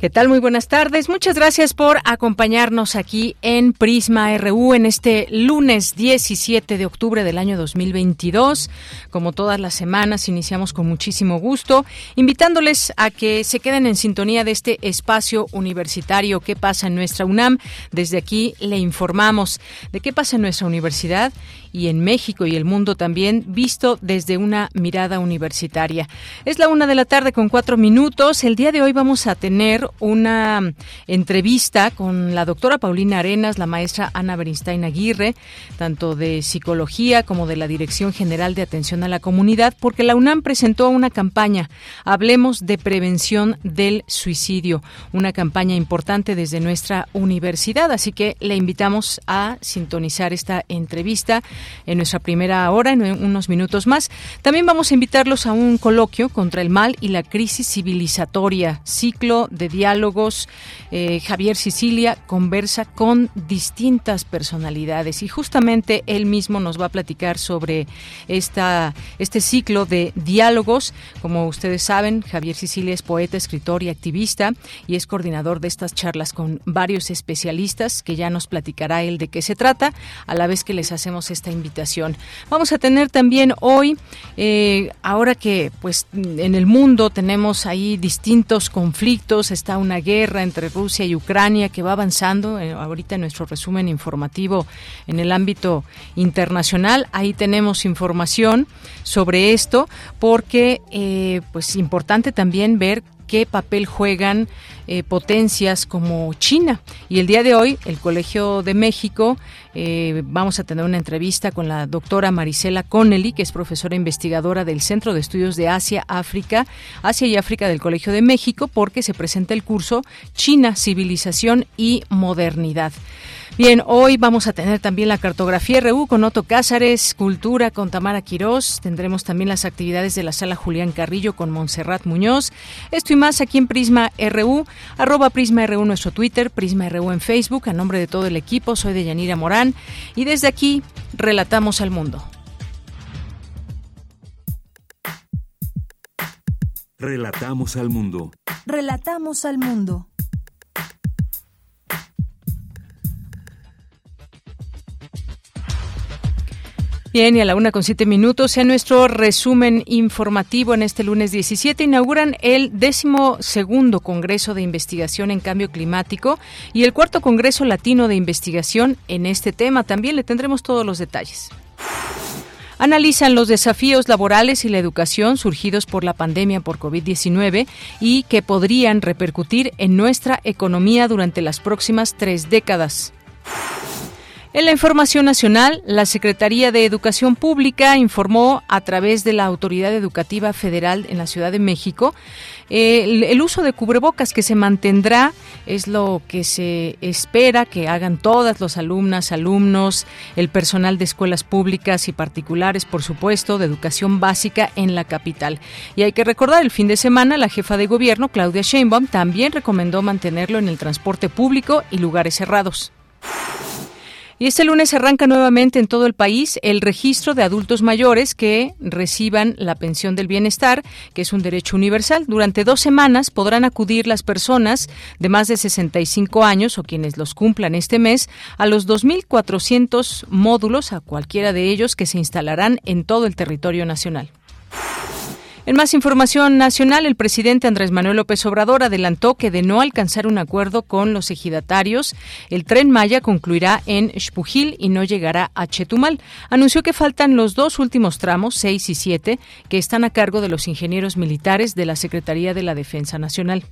¿Qué tal? Muy buenas tardes. Muchas gracias por acompañarnos aquí en Prisma RU en este lunes 17 de octubre del año 2022. Como todas las semanas, iniciamos con muchísimo gusto, invitándoles a que se queden en sintonía de este espacio universitario ¿Qué pasa en nuestra UNAM? Desde aquí le informamos de qué pasa en nuestra universidad y en México y el mundo también, visto desde una mirada universitaria. Es la una de la tarde con cuatro minutos. El día de hoy vamos a tener una entrevista con la doctora Paulina Arenas, la maestra Ana Bernstein Aguirre, tanto de psicología como de la Dirección General de Atención a la Comunidad, porque la UNAM presentó una campaña, Hablemos de Prevención del Suicidio, una campaña importante desde nuestra universidad, así que le invitamos a sintonizar esta entrevista en nuestra primera hora, en unos minutos más. También vamos a invitarlos a un coloquio contra el mal y la crisis civilizatoria, ciclo de diálogos. Eh, Javier Sicilia conversa con distintas personalidades y justamente él mismo nos va a platicar sobre esta, este ciclo de diálogos. Como ustedes saben, Javier Sicilia es poeta, escritor y activista y es coordinador de estas charlas con varios especialistas que ya nos platicará él de qué se trata, a la vez que les hacemos esta invitación. Vamos a tener también hoy, eh, ahora que pues en el mundo tenemos ahí distintos conflictos, está una guerra entre Rusia y Ucrania que va avanzando. Eh, ahorita en nuestro resumen informativo en el ámbito internacional, ahí tenemos información sobre esto, porque eh, pues importante también ver qué papel juegan eh, potencias como China. Y el día de hoy, el Colegio de México, eh, vamos a tener una entrevista con la doctora Marisela Connelly, que es profesora investigadora del Centro de Estudios de Asia, África, Asia y África del Colegio de México, porque se presenta el curso China, Civilización y Modernidad. Bien, hoy vamos a tener también la cartografía RU con Otto Cázares, Cultura con Tamara Quirós, tendremos también las actividades de la sala Julián Carrillo con Montserrat Muñoz. Esto y más aquí en Prisma RU, arroba Prisma RU nuestro Twitter, Prisma RU en Facebook, a nombre de todo el equipo, soy de Yanira Morán y desde aquí relatamos al mundo. Relatamos al mundo. Relatamos al mundo. Bien, y a la una con siete minutos, en nuestro resumen informativo en este lunes 17, inauguran el décimo segundo Congreso de Investigación en Cambio Climático y el cuarto Congreso Latino de Investigación en este tema. También le tendremos todos los detalles. Analizan los desafíos laborales y la educación surgidos por la pandemia por COVID-19 y que podrían repercutir en nuestra economía durante las próximas tres décadas. En la información nacional, la Secretaría de Educación Pública informó a través de la Autoridad Educativa Federal en la Ciudad de México el, uso de cubrebocas que se mantendrá es lo que se espera que hagan todas los alumnas, alumnos, el personal de escuelas públicas y particulares, por supuesto, de educación básica en la capital. Y hay que recordar, el fin de semana la jefa de gobierno, Claudia Sheinbaum, también recomendó mantenerlo en el transporte público y lugares cerrados. Y este lunes arranca nuevamente en todo el país el registro de adultos mayores que reciban la pensión del bienestar, que es un derecho universal. Durante dos semanas podrán acudir las personas de más de 65 años o quienes los cumplan este mes a los 2.400 módulos, a cualquiera de ellos que se instalarán en todo el territorio nacional. En más información nacional, el presidente Andrés Manuel López Obrador adelantó que de no alcanzar un acuerdo con los ejidatarios, el tren Maya concluirá en Xpujil y no llegará a Chetumal. Anunció que faltan los dos últimos tramos, 6 y 7, que están a cargo de los ingenieros militares de la Secretaría de la Defensa Nacional.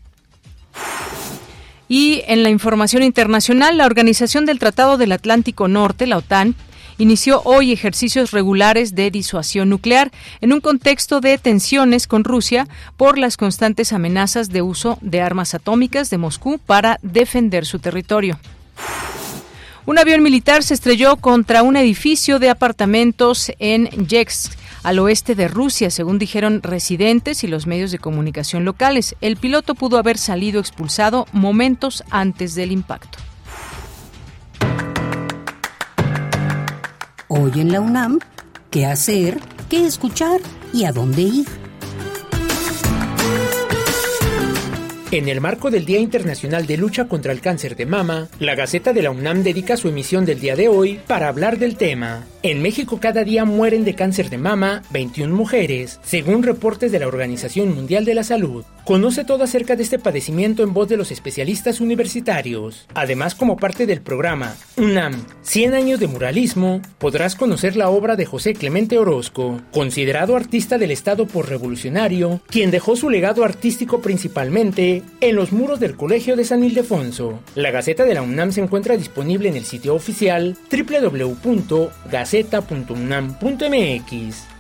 Y en la información internacional, la Organización del Tratado del Atlántico Norte, la OTAN, inició hoy ejercicios regulares de disuasión nuclear en un contexto de tensiones con Rusia por las constantes amenazas de uso de armas atómicas de Moscú para defender su territorio. Un avión militar se estrelló contra un edificio de apartamentos en Yeksk, al oeste de Rusia, según dijeron residentes y los medios de comunicación locales. El piloto pudo haber salido expulsado momentos antes del impacto. Hoy en la UNAM, ¿qué hacer? ¿Qué escuchar? ¿Y a dónde ir? En el marco del Día Internacional de Lucha contra el Cáncer de Mama, la Gaceta de la UNAM dedica su emisión del día de hoy para hablar del tema. En México cada día mueren de cáncer de mama 21 mujeres, según reportes de la Organización Mundial de la Salud. Conoce todo acerca de este padecimiento en voz de los especialistas universitarios. Además, como parte del programa UNAM 100 años de muralismo, podrás conocer la obra de José Clemente Orozco, considerado artista del Estado por revolucionario, quien dejó su legado artístico principalmente en los muros del Colegio de San Ildefonso. La Gaceta de la UNAM se encuentra disponible en el sitio oficial www.gaceta gaceta.unam.mx.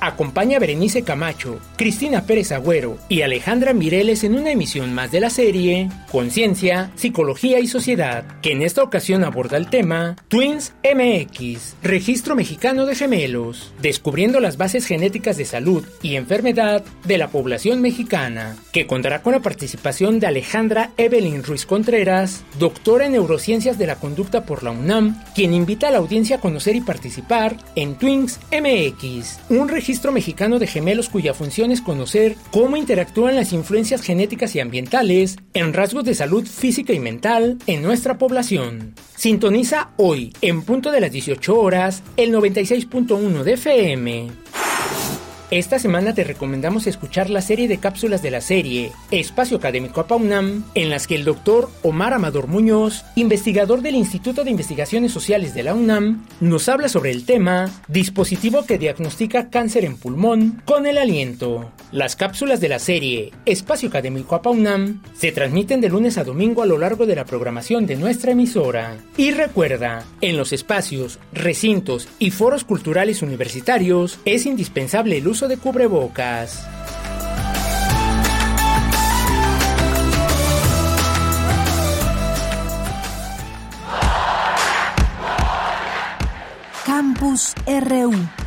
Acompaña a Berenice Camacho, Cristina Pérez Agüero y Alejandra Mireles en una emisión más de la serie Conciencia, Psicología y Sociedad, que en esta ocasión aborda el tema Twins MX, Registro Mexicano de Gemelos, descubriendo las bases genéticas de salud y enfermedad de la población mexicana, que contará con la participación de Alejandra Evelyn Ruiz Contreras, doctora en neurociencias de la conducta por la UNAM, quien invita a la audiencia a conocer y participar en Twins MX, un registro registro mexicano de gemelos cuya función es conocer cómo interactúan las influencias genéticas y ambientales en rasgos de salud física y mental en nuestra población. Sintoniza hoy, en punto de las 18 horas, el 96.1 de FM. Esta semana te recomendamos escuchar la serie de cápsulas de la serie Espacio Académico APAUNAM, en las que el doctor Omar Amador Muñoz, investigador del Instituto de Investigaciones Sociales de la UNAM, nos habla sobre el tema Dispositivo que diagnostica cáncer en pulmón con el aliento. Las cápsulas de la serie Espacio Académico APAUNAM se transmiten de lunes a domingo a lo largo de la programación de nuestra emisora. Y recuerda, en los espacios, recintos y foros culturales universitarios es indispensable el uso de cubrebocas. Campus RU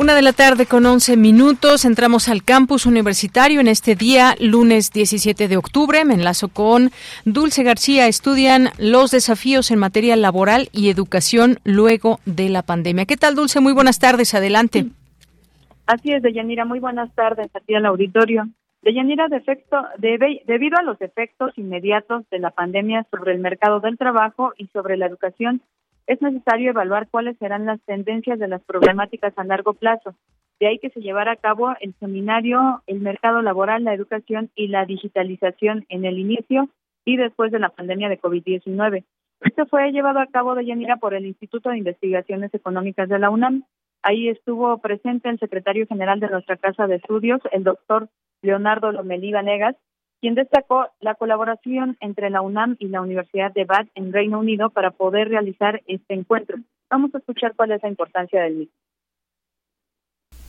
Una de la tarde con 11 minutos. Entramos al campus universitario en este día, lunes 17 de octubre. Me enlazo con Dulce García. Estudian los desafíos en materia laboral y educación luego de la pandemia. ¿Qué tal, Dulce? Muy buenas tardes. Adelante. Así es, Deyanira. Muy buenas tardes aquí al auditorio. Deyanira, de efecto, debido a los efectos inmediatos de la pandemia sobre el mercado del trabajo y sobre la educación, es necesario evaluar cuáles serán las tendencias de las problemáticas a largo plazo. De ahí que se llevara a cabo el seminario El mercado laboral, la educación y la digitalización en el inicio y después de la pandemia de COVID-19. Esto fue llevado a cabo de Yanira por el Instituto de Investigaciones Económicas de la UNAM. Ahí estuvo presente el secretario general de nuestra Casa de Estudios, el doctor Leonardo Lomelí Vanegas, quien destacó la colaboración entre la UNAM y la Universidad de Bath en Reino Unido para poder realizar este encuentro. Vamos a escuchar cuál es la importancia del mismo.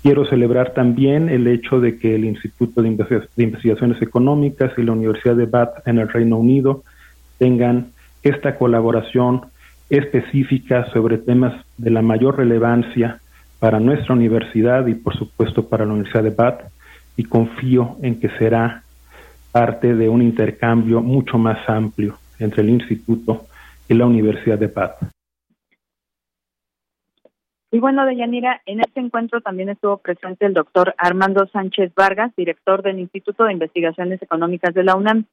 Quiero celebrar también el hecho de que el Instituto de, Investigaciones Económicas y la Universidad de Bath en el Reino Unido tengan esta colaboración específica sobre temas de la mayor relevancia para nuestra universidad y por supuesto para la Universidad de Bath y confío en que será parte de un intercambio mucho más amplio entre el Instituto y la Universidad de Paz. Y bueno, Deyanira, en este encuentro también estuvo presente el doctor Armando Sánchez Vargas, director del Instituto de Investigaciones Económicas de la UNAM.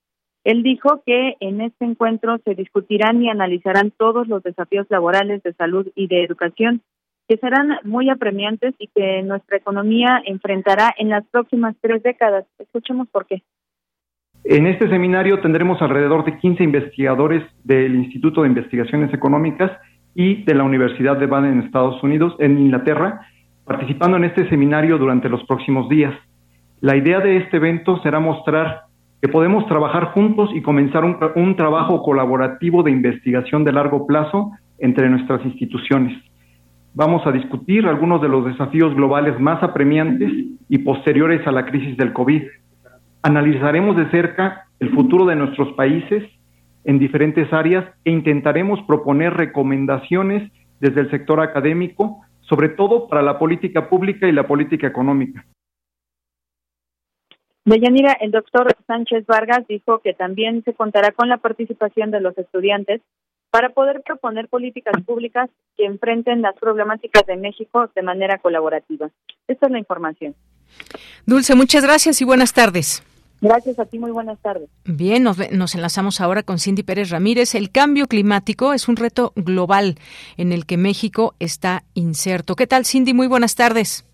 Él dijo que en este encuentro se discutirán y analizarán todos los desafíos laborales de salud y de educación que serán muy apremiantes y que nuestra economía enfrentará en las próximas tres décadas. Escuchemos por qué. En este seminario tendremos alrededor de 15 investigadores del Instituto de Investigaciones Económicas y de la Universidad de Baden en Estados Unidos, en Inglaterra, participando en este seminario durante los próximos días. La idea de este evento será mostrar que podemos trabajar juntos y comenzar un, un trabajo colaborativo de investigación de largo plazo entre nuestras instituciones. Vamos a discutir algunos de los desafíos globales más apremiantes y posteriores a la crisis del COVID. Analizaremos de cerca el futuro de nuestros países en diferentes áreas e intentaremos proponer recomendaciones desde el sector académico, sobre todo para la política pública y la política económica. Deyanira, el doctor Sánchez Vargas dijo que también se contará con la participación de los estudiantes para poder proponer políticas públicas que enfrenten las problemáticas de México de manera colaborativa. Esta es la información. Dulce, muchas gracias y buenas tardes. Gracias a ti, muy buenas tardes. Bien, nos, nos, enlazamos ahora con Cindy Pérez Ramírez. El cambio climático es un reto global en el que México está inserto. ¿Qué tal, Cindy? Muy buenas tardes.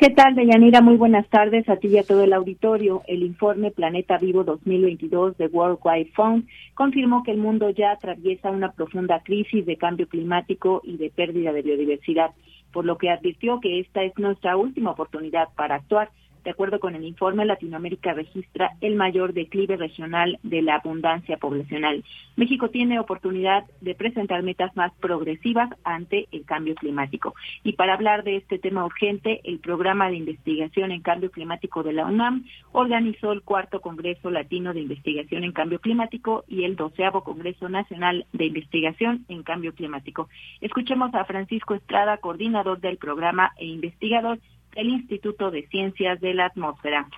¿Qué tal, Deyanira? Muy buenas tardes a ti y a todo el auditorio. El informe Planeta Vivo 2022 de World Wide Fund confirmó que el mundo ya atraviesa una profunda crisis de cambio climático y de pérdida de biodiversidad, por lo que advirtió que esta es nuestra última oportunidad para actuar de acuerdo con el informe, Latinoamérica registra el mayor declive regional de la abundancia poblacional. México tiene oportunidad de presentar metas más progresivas ante el cambio climático. Y para hablar de este tema urgente, el programa de investigación en cambio climático de la UNAM organizó el cuarto Congreso Latino de Investigación en Cambio Climático y el doceavo Congreso Nacional de Investigación en Cambio Climático. Escuchemos a Francisco Estrada, coordinador del programa e investigador el Instituto de Ciencias de la Atmósfera.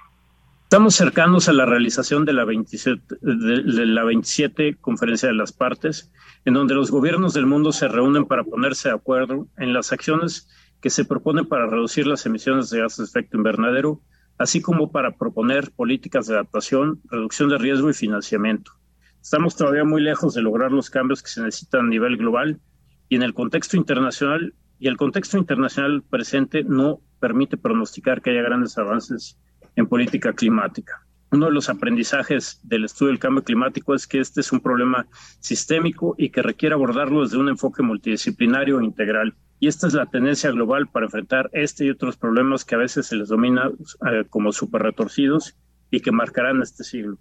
Estamos cercanos a la realización de la 27, de la 27 Conferencia de las Partes, en donde los gobiernos del mundo se reúnen para ponerse de acuerdo en las acciones que se proponen para reducir las emisiones de gases de efecto invernadero, así como para proponer políticas de adaptación, reducción de riesgo y financiamiento. Estamos todavía muy lejos de lograr los cambios que se necesitan a nivel global y en el contexto internacional y el contexto internacional presente no permite pronosticar que haya grandes avances en política climática. Uno de los aprendizajes del estudio del cambio climático es que este es un problema sistémico y que requiere abordarlo desde un enfoque multidisciplinario e integral. Y esta es la tendencia global para enfrentar este y otros problemas que a veces se les domina eh, como super retorcidos y que marcarán este siglo.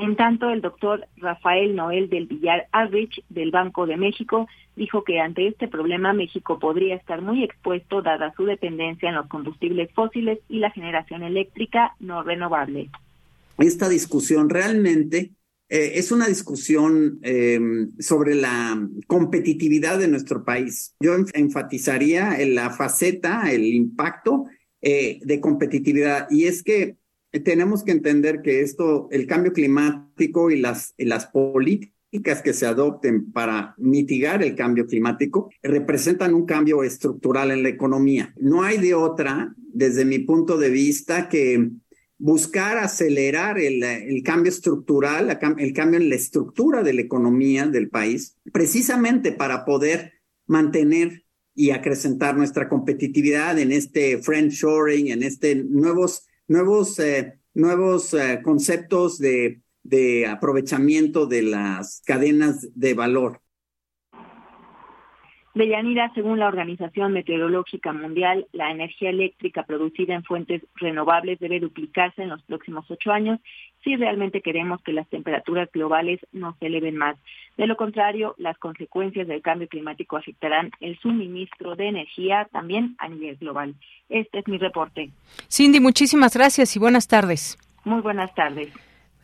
En tanto, el doctor Rafael Noel del Villar Aldrich del Banco de México dijo que ante este problema México podría estar muy expuesto dada su dependencia en los combustibles fósiles y la generación eléctrica no renovable. Esta discusión realmente eh, es una discusión eh, sobre la competitividad de nuestro país. Yo enfatizaría en la faceta, el impacto eh, de competitividad. Y es que tenemos que entender que esto, el cambio climático y las, las políticas que se adopten para mitigar el cambio climático representan un cambio estructural en la economía. No hay de otra, desde mi punto de vista, que buscar acelerar el, el cambio estructural, el cambio en la estructura de la economía del país, precisamente para poder mantener y acrecentar nuestra competitividad en este friendshoring, en este nuevos nuevos, eh, nuevos eh, conceptos de, de aprovechamiento de las cadenas de valor. Deyanira, según la Organización Meteorológica Mundial, la energía eléctrica producida en fuentes renovables debe duplicarse en los próximos ocho años si realmente queremos que las temperaturas globales no se eleven más. De lo contrario, las consecuencias del cambio climático afectarán el suministro de energía también a nivel global. Este es mi reporte. Cindy, muchísimas gracias y buenas tardes. Muy buenas tardes.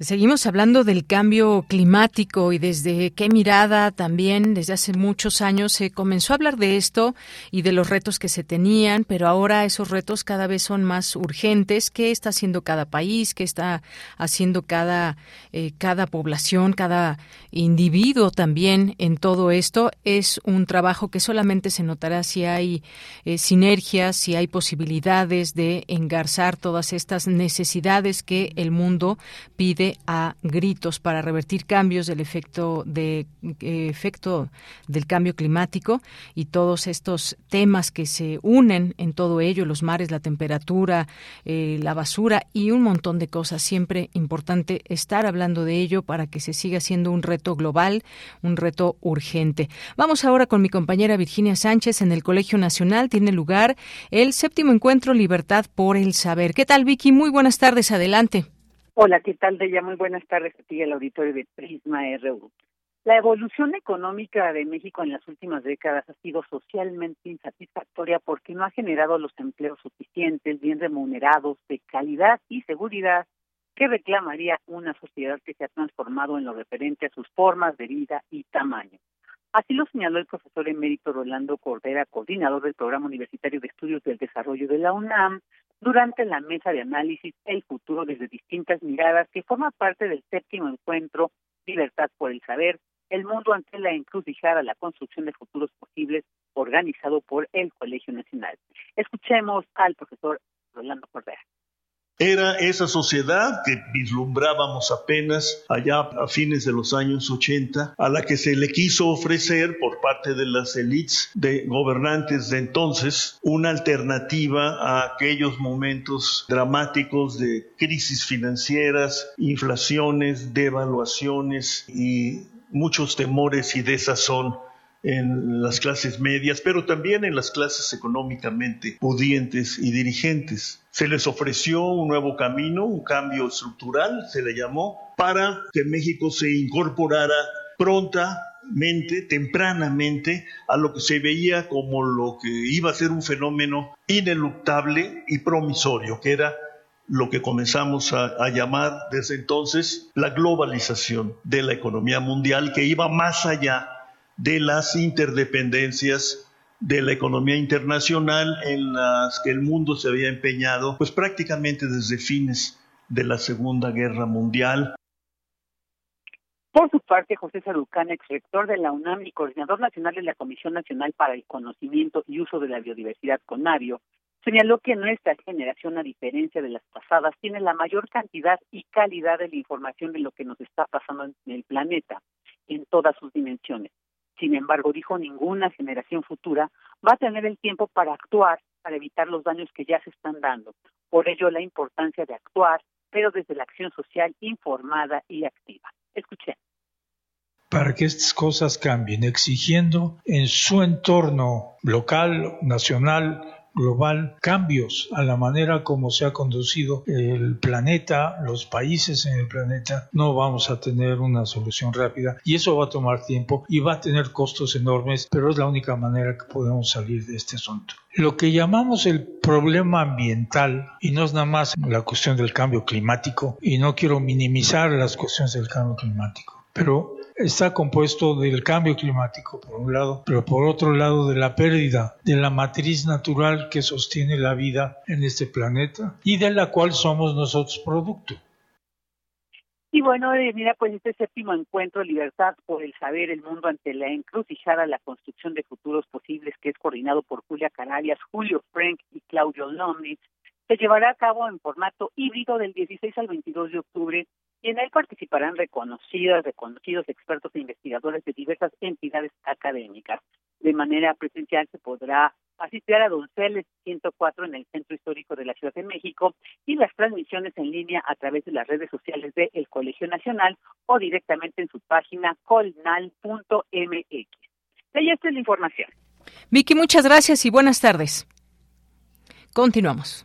Seguimos hablando del cambio climático y desde qué mirada también desde hace muchos años se comenzó a hablar de esto y de los retos que se tenían, pero ahora esos retos cada vez son más urgentes. ¿Qué está haciendo cada país? ¿Qué está haciendo cada, eh, cada población, cada individuo también en todo esto? Es un trabajo que solamente se notará si hay eh, sinergias, si hay posibilidades de engarzar todas estas necesidades que el mundo pide a gritos para revertir cambios del efecto de eh, efecto del cambio climático y todos estos temas que se unen en todo ello, los mares, la temperatura, eh, la basura y un montón de cosas. Siempre importante estar hablando de ello para que se siga siendo un reto global, un reto urgente. Vamos ahora con mi compañera Virginia Sánchez en el Colegio Nacional. Tiene lugar el séptimo encuentro Libertad por el Saber. ¿Qué tal, Vicky? Muy buenas tardes. Adelante. Hola, ¿qué tal, Deya? Muy buenas tardes a ti el auditorio de Prisma RU. La evolución económica de México en las últimas décadas ha sido socialmente insatisfactoria porque no ha generado los empleos suficientes, bien remunerados, de calidad y seguridad que reclamaría una sociedad que se ha transformado en lo referente a sus formas de vida y tamaño. Así lo señaló el profesor emérito Rolando Cordera, coordinador del Programa Universitario de Estudios del Desarrollo de la UNAM, durante la mesa de análisis El futuro desde distintas miradas, que forma parte del séptimo encuentro Libertad por el Saber, el mundo ante la encrucijada, la construcción de futuros posibles, organizado por el Colegio Nacional. Escuchemos al profesor Rolando Cordera. Era esa sociedad que vislumbrábamos apenas allá a fines de los años 80, a la que se le quiso ofrecer por parte de las élites de gobernantes de entonces una alternativa a aquellos momentos dramáticos de crisis financieras, inflaciones, devaluaciones y muchos temores y desazón en las clases medias, pero también en las clases económicamente pudientes y dirigentes. Se les ofreció un nuevo camino, un cambio estructural, se le llamó, para que México se incorporara prontamente, tempranamente, a lo que se veía como lo que iba a ser un fenómeno ineluctable y promisorio, que era lo que comenzamos a, a, llamar desde entonces la globalización de la economía mundial, que iba más allá de las interdependencias de la economía internacional en las que el mundo se había empeñado, pues prácticamente desde fines de la Segunda Guerra Mundial. Por su parte, José Sarucán, ex rector de la UNAM y coordinador nacional de la Comisión Nacional para el Conocimiento y Uso de la Biodiversidad, CONAVIO, señaló que nuestra generación, a diferencia de las pasadas, tiene la mayor cantidad y calidad de la información de lo que nos está pasando en el planeta, en todas sus dimensiones. Sin embargo, dijo, ninguna generación futura va a tener el tiempo para actuar para evitar los daños que ya se están dando. Por ello, la importancia de actuar, pero desde la acción social informada y activa. Escuchen. Para que estas cosas cambien, exigiendo en su entorno local, nacional, global, cambios a la manera como se ha conducido el planeta, los países en el planeta, no vamos a tener una solución rápida y eso va a tomar tiempo y va a tener costos enormes, pero es la única manera que podemos salir de este asunto. Lo que llamamos el problema ambiental, y no es nada más la cuestión del cambio climático, y no quiero minimizar las cuestiones del cambio climático, pero está compuesto del cambio climático, por un lado, pero por otro lado de la pérdida de la matriz natural que sostiene la vida en este planeta y de la cual somos nosotros producto. Y bueno, eh, mira, pues este séptimo encuentro Libertad por el Saber, el mundo ante la encrucijada, la construcción de futuros posibles, que es coordinado por Julia Canarias, Julio Frank y Claudio Lomnitz, se llevará a cabo en formato híbrido del 16 al 22 de octubre y en él participarán reconocidas, reconocidos expertos e investigadores de diversas entidades académicas. De manera presencial se podrá asistir a Donceles 104 en el Centro Histórico de la Ciudad de México y las transmisiones en línea a través de las redes sociales del el Colegio Nacional o directamente en su página colnal.mx. Y esta es la información. Vicky, muchas gracias y buenas tardes. Continuamos.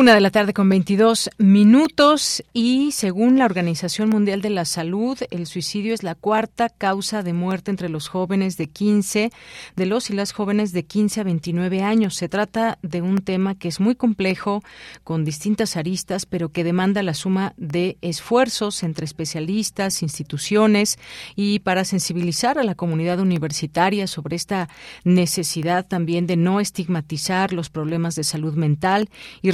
Una de la tarde con 22 minutos y según la Organización Mundial de la Salud, el suicidio es la cuarta causa de muerte entre los jóvenes de 15, de los y las jóvenes de 15 a 29 años. Se trata de un tema que es muy complejo, con distintas aristas, pero que demanda la suma de esfuerzos entre especialistas, instituciones y para sensibilizar a la comunidad universitaria sobre esta necesidad también de no estigmatizar los problemas de salud mental y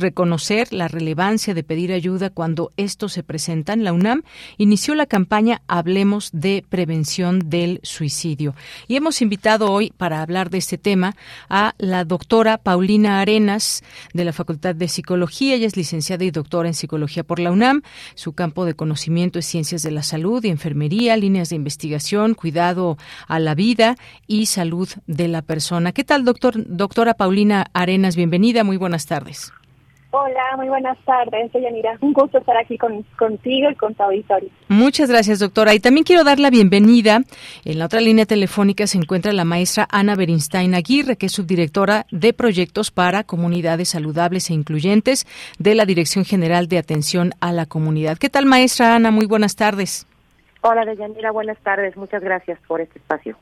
la relevancia de pedir ayuda cuando estos se presentan, la UNAM inició la campaña Hablemos de Prevención del Suicidio. Y hemos invitado hoy para hablar de este tema a la doctora Paulina Arenas de la Facultad de Psicología. Ella es licenciada y doctora en Psicología por la UNAM. Su campo de conocimiento es Ciencias de la Salud y Enfermería, líneas de investigación, cuidado a la vida y salud de la persona. ¿Qué tal, doctor, doctora Paulina Arenas? Bienvenida, muy buenas tardes. Hola, muy buenas tardes, soy Yanira. Un gusto estar aquí con, contigo y con tu auditorio. Muchas gracias, doctora. Y también quiero dar la bienvenida. En la otra línea telefónica se encuentra la maestra Ana Berinstein Aguirre, que es subdirectora de proyectos para comunidades saludables e incluyentes de la Dirección General de Atención a la Comunidad. ¿Qué tal, maestra Ana? Muy buenas tardes. Hola, Deyanira, buenas tardes. Muchas gracias por este espacio.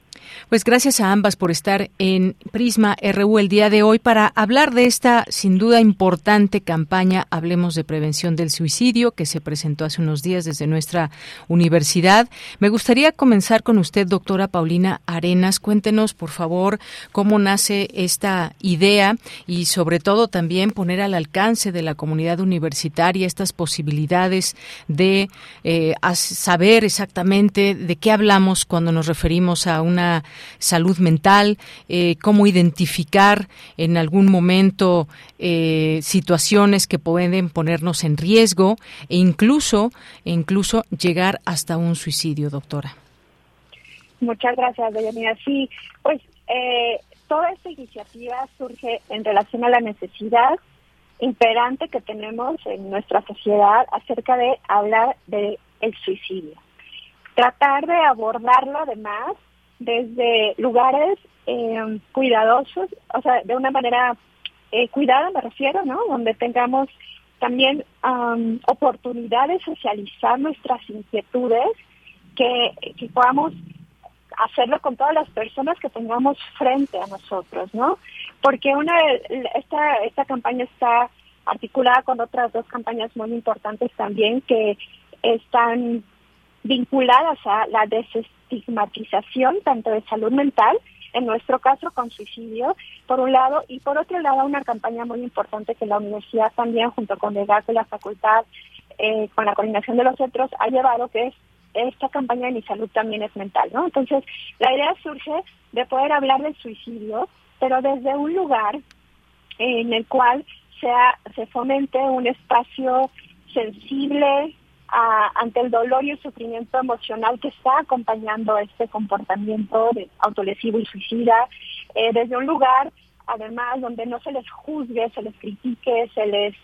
Pues gracias a ambas por estar en Prisma RU el día de hoy para hablar de esta sin duda importante campaña Hablemos de Prevención del Suicidio que se presentó hace unos días desde nuestra universidad. Me gustaría comenzar con usted, doctora Paulina Arenas. Cuéntenos, por favor, cómo nace esta idea y sobre todo también poner al alcance de la comunidad universitaria estas posibilidades de eh, saber exactamente de qué hablamos cuando nos referimos a una salud mental, eh, cómo identificar en algún momento eh, situaciones que pueden ponernos en riesgo e incluso, e incluso llegar hasta un suicidio, doctora. Muchas gracias, Deyanira. Sí, pues eh, toda esta iniciativa surge en relación a la necesidad imperante que tenemos en nuestra sociedad acerca de hablar del el suicidio tratar de abordarlo además desde lugares eh, cuidadosos, o sea, de una manera eh, cuidada me refiero, ¿no? Donde tengamos también oportunidad de socializar nuestras inquietudes, que, que podamos hacerlo con todas las personas que tengamos frente a nosotros, ¿no? Porque una esta esta campaña está articulada con otras dos campañas muy importantes también que están vinculadas a la desestigmatización tanto de salud mental, en nuestro caso con suicidio, por un lado, y por otro lado una campaña muy importante que la universidad también, junto con el y la facultad, eh, con la coordinación de los centros, ha llevado, que es esta campaña de mi salud también es mental, ¿no? Entonces, la idea surge de poder hablar del suicidio, pero desde un lugar en el cual sea, se fomente un espacio sensible, ante el dolor y el sufrimiento emocional que está acompañando este comportamiento de autolesivo y suicida, eh, desde un lugar, además, donde no se les juzgue, se les critique, se les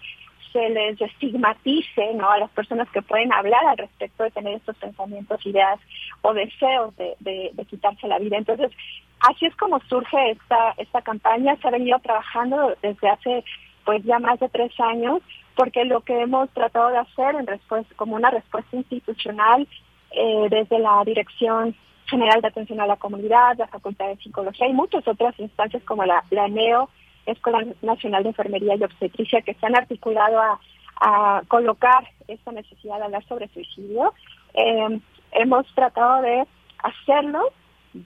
se les estigmatice a las personas que pueden hablar al respecto de tener estos pensamientos, ideas o deseos de, de, de quitarse la vida. Entonces, así es como surge esta, esta campaña. Se ha venido trabajando desde hace pues ya más de tres años porque lo que hemos tratado de hacer en respuesta, como una respuesta institucional eh, desde la Dirección General de Atención a la Comunidad, la Facultad de Psicología y muchas otras instancias como la, la NEO, Escuela Nacional de Enfermería y Obstetricia, que se han articulado a, colocar esta necesidad de hablar sobre suicidio, eh, hemos tratado de hacerlo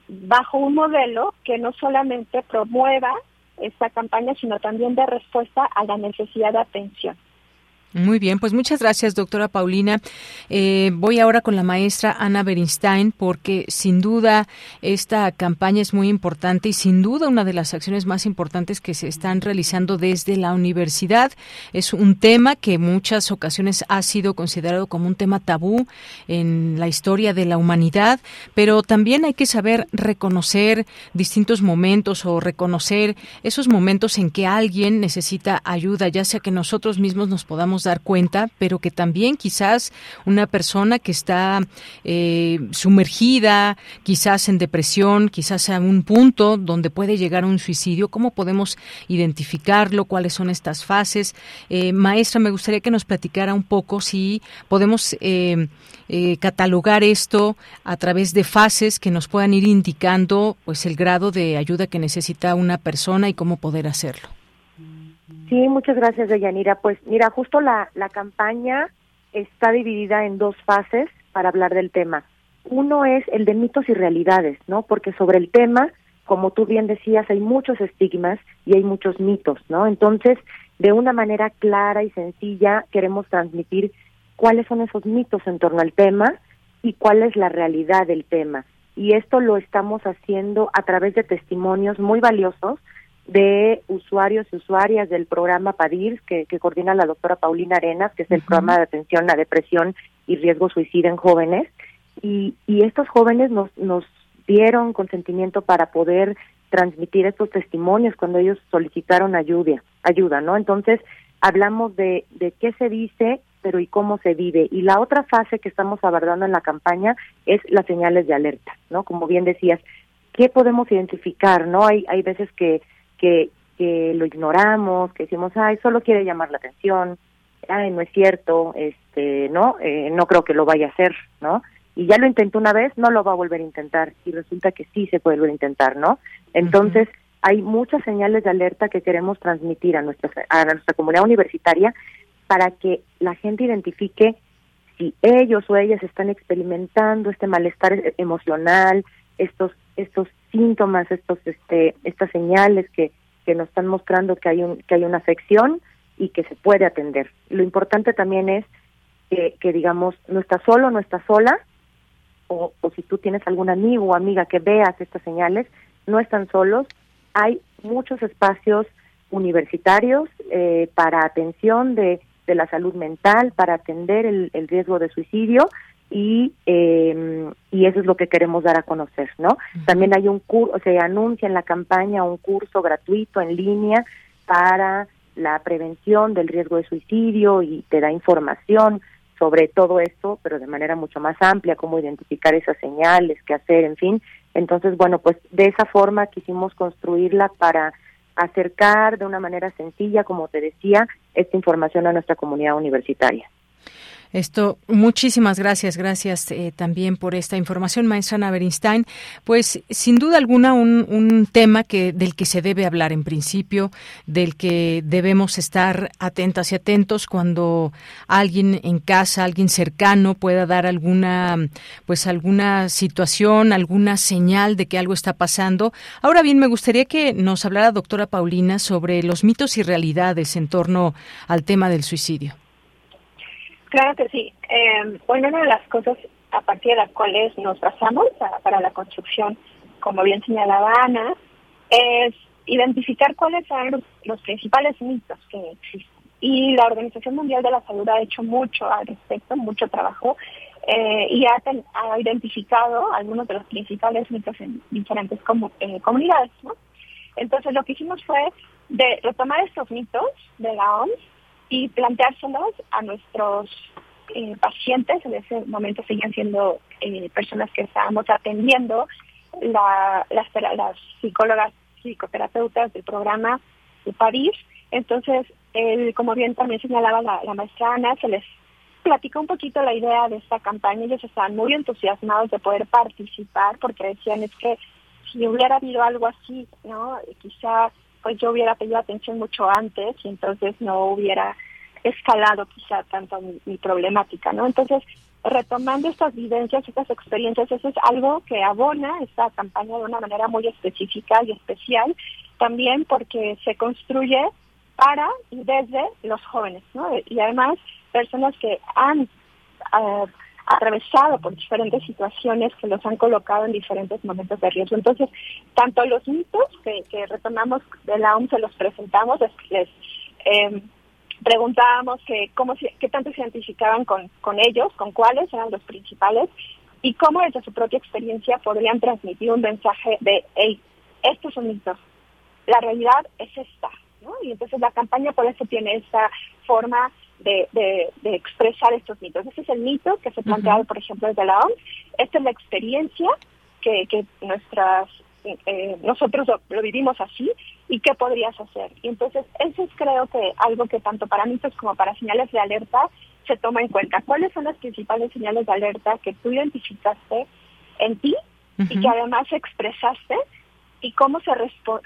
bajo un modelo que no solamente promueva esta campaña, sino también de respuesta a la necesidad de atención. Muy bien, pues muchas gracias, doctora Paulina. Eh, voy ahora con la maestra Ana Berinstein, porque sin duda esta campaña es muy importante y sin duda una de las acciones más importantes que se están realizando desde la universidad. Es un tema que en muchas ocasiones ha sido considerado como un tema tabú en la historia de la humanidad, pero también hay que saber reconocer distintos momentos o reconocer esos momentos en que alguien necesita ayuda, ya sea que nosotros mismos nos podamos dar cuenta, pero que también quizás una persona que está eh, sumergida, quizás en depresión, quizás a un punto donde puede llegar a un suicidio, ¿cómo podemos identificarlo? ¿Cuáles son estas fases? Eh, maestra, me gustaría que nos platicara un poco si podemos eh, catalogar esto a través de fases que nos puedan ir indicando pues el grado de ayuda que necesita una persona y cómo poder hacerlo. Sí, muchas gracias, Deyanira. Pues mira, justo la, la campaña está dividida en dos fases para hablar del tema. Uno es el de mitos y realidades, ¿no? Porque sobre el tema, como tú bien decías, hay muchos estigmas y hay muchos mitos, ¿no? Entonces, de una manera clara y sencilla, queremos transmitir cuáles son esos mitos en torno al tema y cuál es la realidad del tema. Y esto lo estamos haciendo a través de testimonios muy valiosos de usuarios y usuarias del programa PADIR, que, coordina la doctora Paulina Arenas, que es el programa de atención a depresión y riesgo suicida en jóvenes. Y, y estos jóvenes nos, nos dieron consentimiento para poder transmitir estos testimonios cuando ellos solicitaron ayuda, ayuda ¿no? Entonces, hablamos de, de qué se dice, pero y cómo se vive. Y la otra fase que estamos abordando en la campaña es las señales de alerta, ¿no? Como bien decías, ¿qué podemos identificar, no? Hay, hay veces que que, que lo ignoramos, que decimos, ay, solo quiere llamar la atención, ay, no es cierto, este, no, eh, no creo que lo vaya a hacer, ¿no? Y ya lo intentó una vez, no lo va a volver a intentar, y resulta que sí se puede volver a intentar, ¿no? Entonces, hay muchas señales de alerta que queremos transmitir a nuestra, a nuestra comunidad universitaria para que la gente identifique si ellos o ellas están experimentando este malestar emocional, estos estos síntomas, estos este estas señales que que nos están mostrando que hay un que hay una afección y que se puede atender. Lo importante también es que, que digamos no estás solo, no estás sola o, o si tú tienes algún amigo o amiga que veas estas señales, no están solos. Hay muchos espacios universitarios eh, para atención de, de la salud mental, para atender el, el riesgo de suicidio y eh, y eso es lo que queremos dar a conocer, ¿no? También hay un curso, se anuncia en la campaña un curso gratuito en línea para la prevención del riesgo de suicidio y te da información sobre todo esto, pero de manera mucho más amplia, cómo identificar esas señales, qué hacer, en fin. Entonces, bueno, pues de esa forma quisimos construirla para acercar de una manera sencilla, como te decía, esta información a nuestra comunidad universitaria. Esto, muchísimas gracias, gracias eh, también por esta información, maestra Naverinstein. Pues sin duda alguna un, un, tema que del que se debe hablar en principio, del que debemos estar atentas y atentos cuando alguien en casa, alguien cercano pueda dar alguna, pues alguna situación, alguna señal de que algo está pasando. Ahora bien, me gustaría que nos hablara doctora Paulina sobre los mitos y realidades en torno al tema del suicidio. Claro que sí. Eh, bueno, una de las cosas a partir de las cuales nos basamos para, la construcción, como bien señalaba Ana, es identificar cuáles son los, principales mitos que existen. Y la Organización Mundial de la Salud ha hecho mucho al respecto, mucho trabajo, eh, y ha, identificado algunos de los principales mitos en diferentes eh, comunidades. Entonces lo que hicimos fue de retomar estos mitos de la OMS y planteárselos a nuestros eh, pacientes, en ese momento seguían siendo eh, personas que estábamos atendiendo, la, las, las psicólogas, psicoterapeutas del programa de París. Entonces, el, como bien también señalaba la, la maestra Ana, se les platicó un poquito la idea de esta campaña. Ellos estaban muy entusiasmados de poder participar porque decían es que si hubiera habido algo así, ¿no? Quizá pues yo hubiera pedido atención mucho antes y entonces no hubiera escalado quizá tanto mi, problemática, ¿no? Entonces, retomando estas vivencias, estas experiencias, eso es algo que abona esta campaña de una manera muy específica y especial, también porque se construye para y desde los jóvenes, ¿no? Y además, personas que han uh, atravesado por diferentes situaciones que los han colocado en diferentes momentos de riesgo. Entonces, tanto los mitos que, retomamos de la OMS se los presentamos, les eh, preguntábamos que cómo qué tanto se identificaban con, con ellos, con cuáles eran los principales y cómo desde su propia experiencia podrían transmitir un mensaje de, hey, estos son mitos, la realidad es esta, ¿no? Y entonces la campaña por eso tiene esta forma de, de, expresar estos mitos. Ese es el mito que se plantea, por ejemplo, desde la OMS. Esta es la experiencia que, que nuestras eh, nosotros lo, vivimos así y qué podrías hacer. Y entonces eso es creo que algo que tanto para mitos como para señales de alerta se toma en cuenta. ¿Cuáles son las principales señales de alerta que tú identificaste en ti y que además expresaste y cómo se,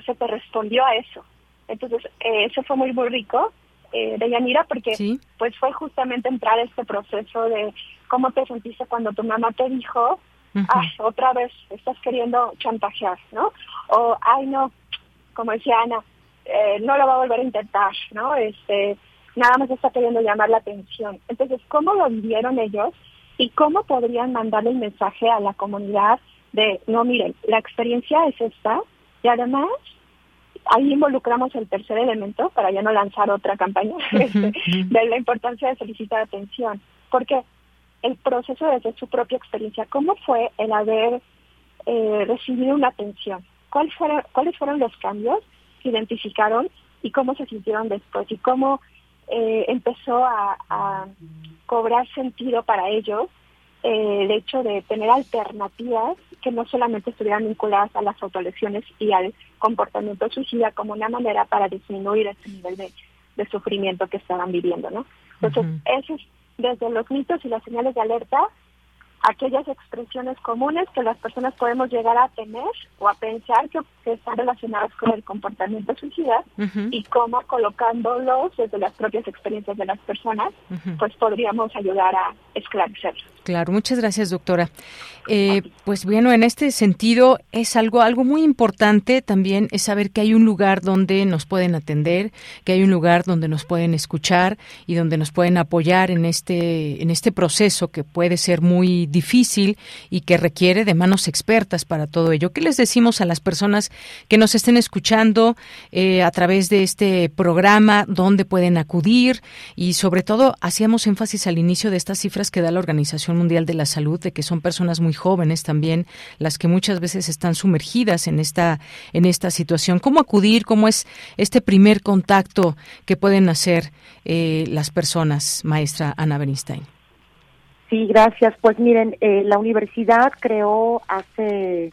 se te respondió a eso? Entonces, eh, eso fue muy, muy rico eh, de Yanira porque pues fue justamente entrar a este proceso de cómo te sentiste cuando tu mamá te dijo ay, otra vez estás queriendo chantajear, ¿no? O, ay, no, como decía Ana, eh, no lo va a volver a intentar, ¿no? Este, nada más está queriendo llamar la atención. Entonces, ¿cómo lo vivieron ellos y cómo podrían mandarle el mensaje a la comunidad de, no, miren, la experiencia es esta y además ahí involucramos el tercer elemento para ya no lanzar otra campaña este, de la importancia de solicitar atención. Porque el proceso desde su propia experiencia. ¿Cómo fue el haber eh, recibido una atención? ¿Cuáles fueron, ¿Cuáles fueron los cambios que identificaron y cómo se sintieron después? ¿Y cómo eh, empezó a, cobrar sentido para ellos eh, el hecho de tener alternativas que no solamente estuvieran vinculadas a las autolesiones y al comportamiento suicida como una manera para disminuir ese nivel de, sufrimiento que estaban viviendo, ¿no? Entonces, eso es desde los mitos y las señales de alerta aquellas expresiones comunes que las personas podemos llegar a tener o a pensar que, están relacionadas con el comportamiento suicida y cómo colocándolos desde las propias experiencias de las personas, pues podríamos ayudar a esclarecerlos. Claro, muchas gracias, doctora. Eh, pues bueno, en este sentido es algo algo muy importante también es saber que hay un lugar donde nos pueden atender, que hay un lugar donde nos pueden escuchar y donde nos pueden apoyar en este en este proceso que puede ser muy difícil y que requiere de manos expertas para todo ello. ¿Qué les decimos a las personas que nos estén escuchando eh, a través de este programa, dónde pueden acudir y sobre todo hacíamos énfasis al inicio de estas cifras que da la Organización Mundial de la Salud de que son personas muy jóvenes también las que muchas veces están sumergidas en esta en esta situación. ¿Cómo acudir? ¿Cómo es este primer contacto que pueden hacer eh, las personas, maestra Ana Bernstein? Sí, gracias. Pues miren, eh, la universidad creó hace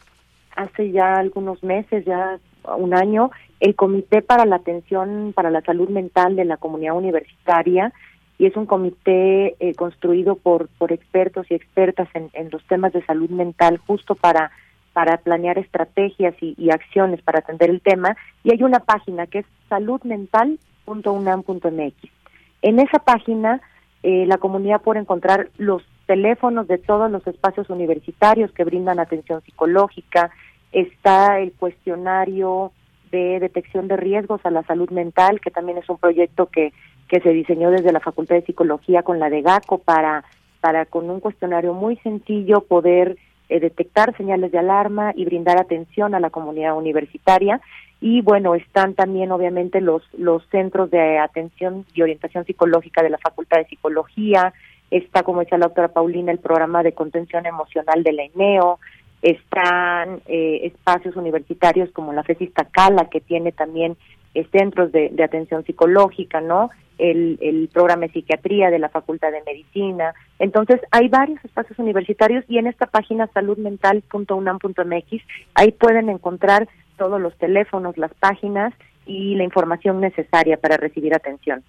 hace ya algunos meses, ya un año, el Comité para la Atención para la Salud Mental de la Comunidad Universitaria y es un comité eh, construido por, por expertos y expertas en, los temas de salud mental justo para, para planear estrategias y, acciones para atender el tema. Y hay una página que es saludmental.unam.mx. En esa página eh, la comunidad puede encontrar los teléfonos de todos los espacios universitarios que brindan atención psicológica, está el cuestionario de detección de riesgos a la salud mental, que también es un proyecto que que se diseñó desde la Facultad de Psicología con la de GACO para, para con un cuestionario muy sencillo poder eh, detectar señales de alarma y brindar atención a la comunidad universitaria. Y bueno, están también obviamente los, los centros de atención y orientación psicológica de la Facultad de Psicología, está, como decía la doctora Paulina, el programa de contención emocional de la ENEO, están eh, espacios universitarios como la FESIS Cala, que tiene también eh, centros de, de, atención psicológica, ¿no? el, el programa de psiquiatría de la Facultad de Medicina. Entonces, hay varios espacios universitarios y en esta página saludmental.unam.mx, ahí pueden encontrar todos los teléfonos, las páginas y la información necesaria para recibir atención.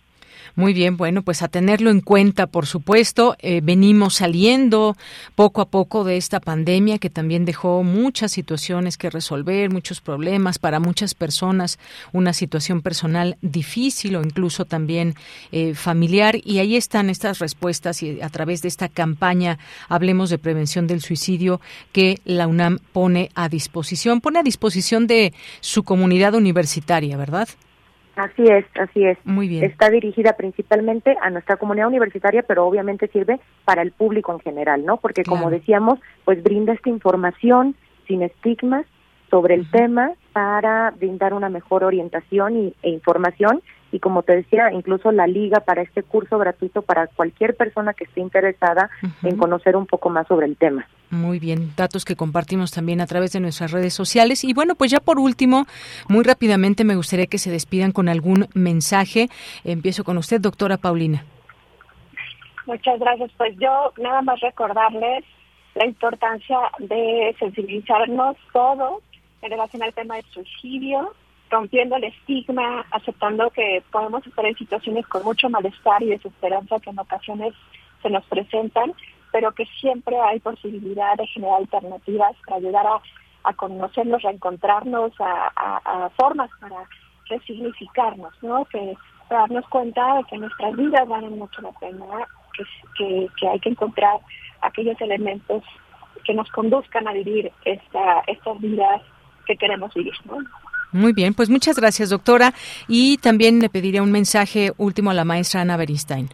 Muy bien, bueno, pues a tenerlo en cuenta, por supuesto. Eh, venimos saliendo poco a poco de esta pandemia que también dejó muchas situaciones que resolver, muchos problemas para muchas personas, una situación personal difícil o incluso también eh, familiar. Y ahí están estas respuestas y a través de esta campaña Hablemos de Prevención del Suicidio que la UNAM pone a disposición, pone a disposición de su comunidad universitaria, ¿verdad? Así es, así es. Muy bien. Está dirigida principalmente a nuestra comunidad universitaria, pero obviamente sirve para el público en general, ¿no? Porque como decíamos, pues brinda esta información sin estigmas sobre el tema para brindar una mejor orientación y, e información y como te decía, incluso la liga para este curso gratuito para cualquier persona que esté interesada en conocer un poco más sobre el tema. Muy bien, datos que compartimos también a través de nuestras redes sociales. Y bueno, pues ya por último, muy rápidamente me gustaría que se despidan con algún mensaje. Empiezo con usted, doctora Paulina. Muchas gracias. Pues yo nada más recordarles la importancia de sensibilizarnos todos en relación al tema del suicidio, rompiendo el estigma, aceptando que podemos estar en situaciones con mucho malestar y desesperanza que en ocasiones se nos presentan, pero que siempre hay posibilidad de generar alternativas para ayudar a, conocernos, a encontrarnos, a, formas para resignificarnos, ¿no? Que darnos cuenta de que nuestras vidas valen mucho la pena, que, que, hay que encontrar aquellos elementos que nos conduzcan a vivir esta, estas vidas que queremos vivir, ¿no? Muy bien, pues muchas gracias, doctora. Y también le pediría un mensaje último a la maestra Ana Bernstein.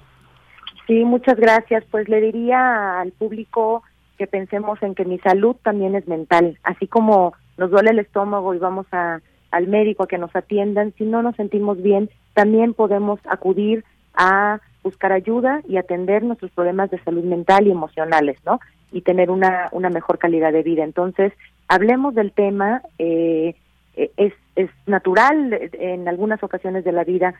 Sí, muchas gracias. Pues le diría al público que pensemos en que mi salud también es mental. Así como nos duele el estómago y vamos al médico a que nos atiendan, si no nos sentimos bien, también podemos acudir a buscar ayuda y atender nuestros problemas de salud mental y emocionales, ¿no? Y tener una, una mejor calidad de vida. Entonces, hablemos del tema. Eh, es, es natural en algunas ocasiones de la vida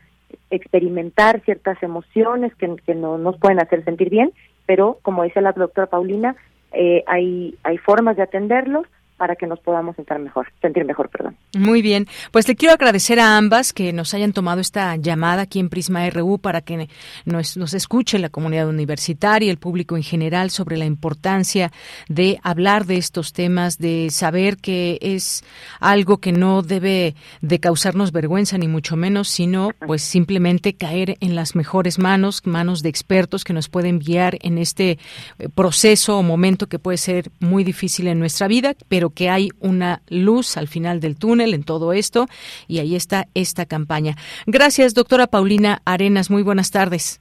experimentar ciertas emociones que, que no nos pueden hacer sentir bien, pero como dice la doctora Paulina, eh, hay, hay formas de atenderlos para que nos podamos sentir mejor, sentir mejor, perdón. Muy bien, pues le quiero agradecer a ambas que nos hayan tomado esta llamada aquí en Prisma RU para que nos, nos escuche la comunidad universitaria, el público en general sobre la importancia de hablar de estos temas, de saber que es algo que no debe de causarnos vergüenza ni mucho menos, sino pues simplemente caer en las mejores manos, manos de expertos que nos pueden guiar en este eh, proceso o momento que puede ser muy difícil en nuestra vida, pero que hay una luz al final del túnel en todo esto y ahí está esta campaña. Gracias, doctora Paulina Arenas. Muy buenas tardes.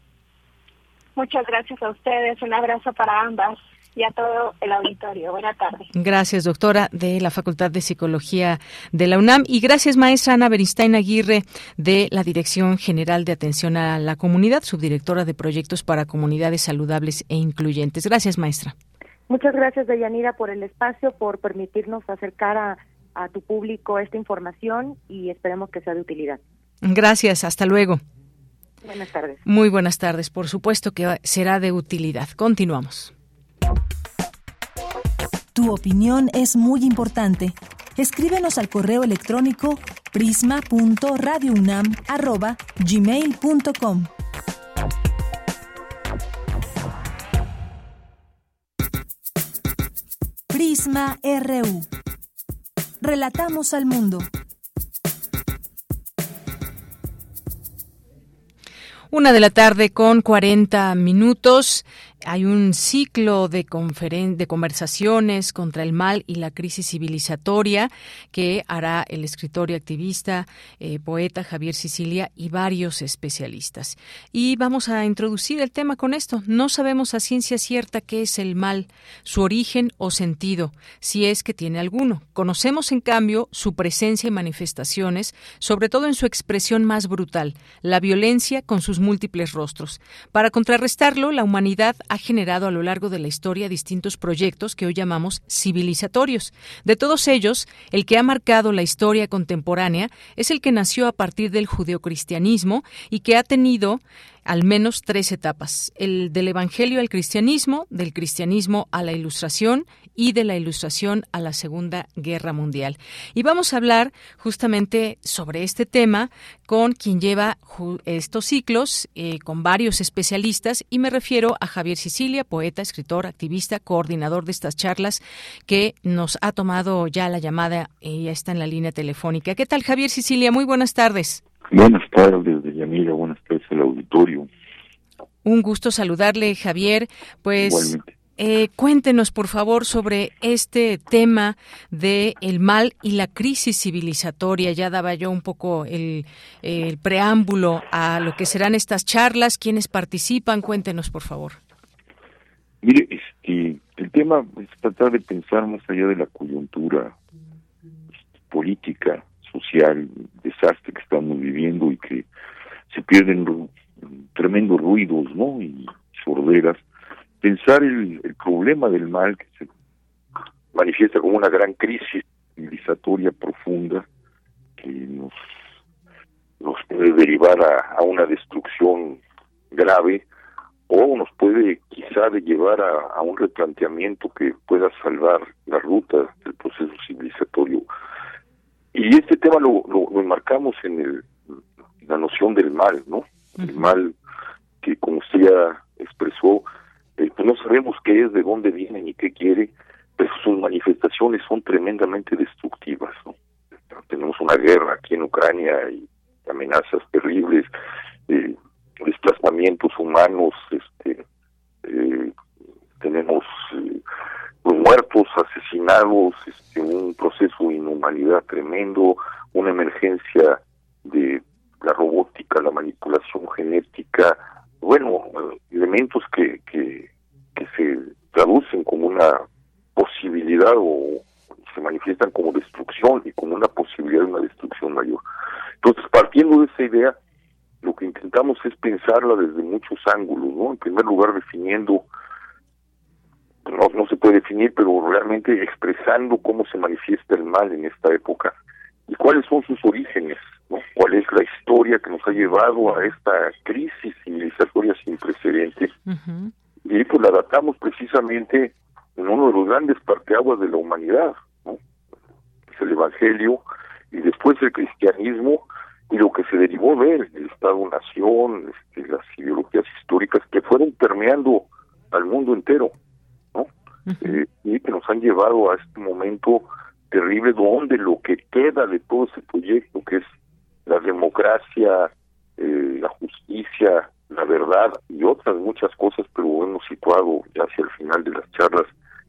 Muchas gracias a ustedes. Un abrazo para ambas y a todo el auditorio. Buenas tardes. Gracias, doctora de la Facultad de Psicología de la UNAM. Y gracias, maestra Ana Beristain Aguirre, de la Dirección General de Atención a la Comunidad, subdirectora de Proyectos para Comunidades Saludables e Incluyentes. Gracias, maestra. Muchas gracias, Deyanira, por el espacio, por permitirnos acercar a, a tu público esta información y esperemos que sea de utilidad. Gracias, hasta luego. Buenas tardes. Muy buenas tardes, por supuesto que será de utilidad. Continuamos. Tu opinión es muy importante. Escríbenos al correo electrónico prisma.radiounam@gmail.com. Prisma RU. Relatamos al mundo. Una de la tarde con 40 minutos hay un ciclo de, de conversaciones contra el mal y la crisis civilizatoria que hará el escritor y activista, eh, poeta Javier Sicilia y varios especialistas. Y vamos a introducir el tema con esto. No sabemos a ciencia cierta qué es el mal, su origen o sentido, si es que tiene alguno. Conocemos, en cambio, su presencia y manifestaciones, sobre todo en su expresión más brutal, la violencia con sus múltiples rostros. Para contrarrestarlo, la humanidad generado a lo largo de la historia distintos proyectos que hoy llamamos civilizatorios. De todos ellos, el que ha marcado la historia contemporánea es el que nació a partir del judeocristianismo y que ha tenido al menos tres etapas, el del Evangelio al cristianismo, del cristianismo a la ilustración y de la ilustración a la Segunda Guerra Mundial. Y vamos a hablar justamente sobre este tema con quien lleva estos ciclos, eh, con varios especialistas, y me refiero a Javier Sicilia, poeta, escritor, activista, coordinador de estas charlas, que nos ha tomado ya la llamada y está en la línea telefónica. ¿Qué tal, Javier Sicilia? Muy buenas tardes. Buenas tardes, Deyanira. Buenas tardes al auditorio. Un gusto saludarle, Javier. Pues eh, cuéntenos, por favor, sobre este tema de el mal y la crisis civilizatoria. Ya daba yo un poco el, el preámbulo a lo que serán estas charlas. ¿Quiénes participan? Cuéntenos, por favor. Mire, este, el tema es tratar de pensar más allá de la coyuntura política social, desastre que estamos viviendo y que se pierden tremendos ruidos, ¿no? Y sorderas. Pensar el, problema del mal que se manifiesta como una gran crisis civilizatoria profunda que nos, nos puede derivar a, una destrucción grave o nos puede quizá llevar a, un replanteamiento que pueda salvar la ruta del proceso civilizatorio. Y este tema lo, lo, enmarcamos en el, la noción del mal, ¿no? El mal que, como usted ya expresó, eh, pues no sabemos qué es, de dónde viene ni qué quiere, pero sus manifestaciones son tremendamente destructivas. Tenemos una guerra aquí en Ucrania y amenazas terribles, eh, desplazamientos humanos, este, eh, tenemos muertos, asesinados, este, un proceso de inhumanidad tremendo, una emergencia de la robótica, la manipulación genética, bueno, elementos que, que, se traducen como una posibilidad o se manifiestan como destrucción y como una posibilidad de una destrucción mayor. Entonces, partiendo de esa idea, lo que intentamos es pensarla desde muchos ángulos, ¿no? En primer lugar, definiendo, no, no se puede definir, pero realmente expresando cómo se manifiesta el mal en esta época y cuáles son sus orígenes. Cuál es la historia que nos ha llevado a esta crisis civilizatoria sin precedentes. Y pues la datamos precisamente en uno de los grandes parteaguas de la humanidad, ¿no? Es el Evangelio y después el cristianismo y lo que se derivó de él, el Estado-Nación, este, las ideologías históricas que fueron permeando al mundo entero, ¿no? Eh, y que nos han llevado a este momento terrible donde lo que queda de todo ese proyecto, que es la democracia, eh, la justicia, la verdad y otras muchas cosas, pero hemos situado ya hacia el final de las charlas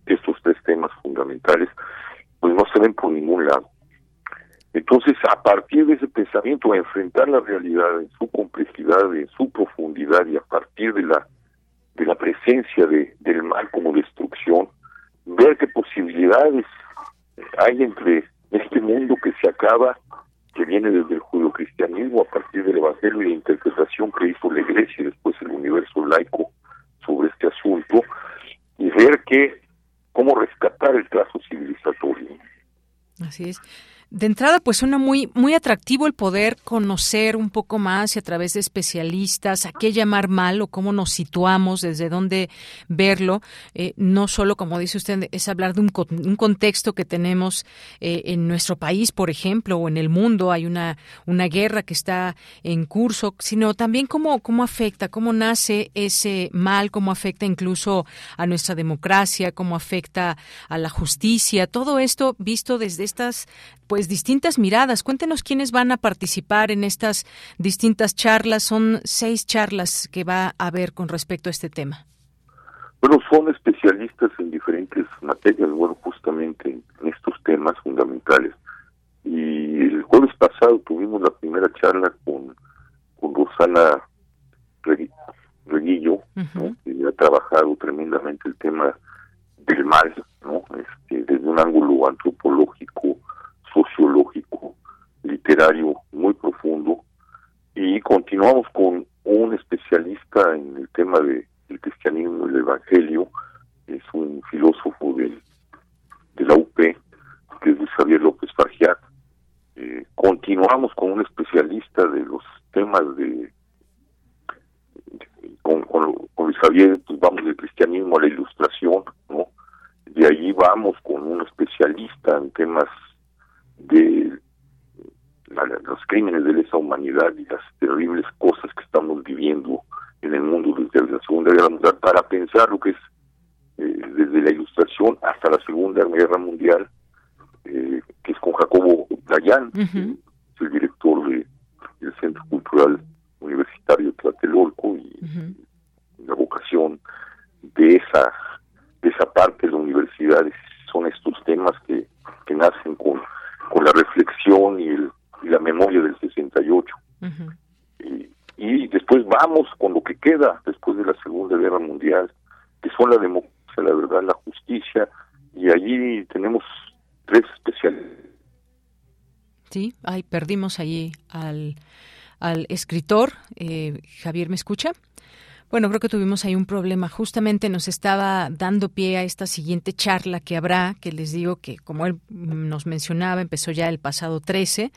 estos tres temas fundamentales, pues no se ven por ningún lado. Entonces, a partir de ese pensamiento, a enfrentar la realidad en su complejidad, en su profundidad y a partir de la de la presencia de, del mal como destrucción, ver qué posibilidades hay entre este mundo que se acaba, que viene desde el judio-cristianismo a partir del evangelio y la interpretación que hizo la iglesia y después el universo laico sobre este asunto, y ver que cómo rescatar el trazo civilizatorio. Así es. De entrada, pues suena muy, muy atractivo el poder conocer un poco más y a través de especialistas a qué llamar mal o cómo nos situamos, desde dónde verlo. Eh, no solo, como dice usted, es hablar de un, un contexto que tenemos eh, en nuestro país, por ejemplo, o en el mundo. Hay una, una guerra que está en curso, sino también cómo, cómo afecta, cómo nace ese mal, cómo afecta incluso a nuestra democracia, cómo afecta a la justicia. Todo esto visto desde estas pues distintas miradas. Cuéntenos quiénes van a participar en estas distintas charlas. Son seis charlas que va a haber con respecto a este tema. Bueno, son especialistas en diferentes materias, bueno, justamente en estos temas fundamentales. Y el jueves pasado tuvimos la primera charla con, con Rosana Reguillo, que ha trabajado tremendamente el tema del mal, ¿no? Este, desde un ángulo antropológico, sociológico, literario muy profundo y continuamos con un especialista en el tema de, del cristianismo y el evangelio, es un filósofo de, de la UP, que es Luis Javier López Fargiat. Eh, continuamos con un especialista de los temas de, con, con, Javier, pues vamos del cristianismo a la ilustración, ¿no? De ahí vamos con un especialista en temas de los crímenes de lesa humanidad y las terribles cosas que estamos viviendo en el mundo desde la Segunda Guerra Mundial para pensar lo que es eh, desde la Ilustración hasta la Segunda Guerra Mundial, eh, que es con Jacobo Dayan, el director de, del Centro Cultural Universitario Tlatelolco y la vocación de esa de esa parte de la universidad son estos temas que, que nacen con con la reflexión y, la memoria del 68. y, y después vamos con lo que queda después de la Segunda Guerra Mundial, que son la democracia, la verdad, la justicia, y allí tenemos tres especiales. Sí, ahí perdimos allí al, al escritor. Eh, Javier, ¿me escucha? Bueno, creo que tuvimos ahí un problema. Justamente nos estaba dando pie a esta siguiente charla que habrá, que les digo que, como él nos mencionaba, empezó ya el pasado 13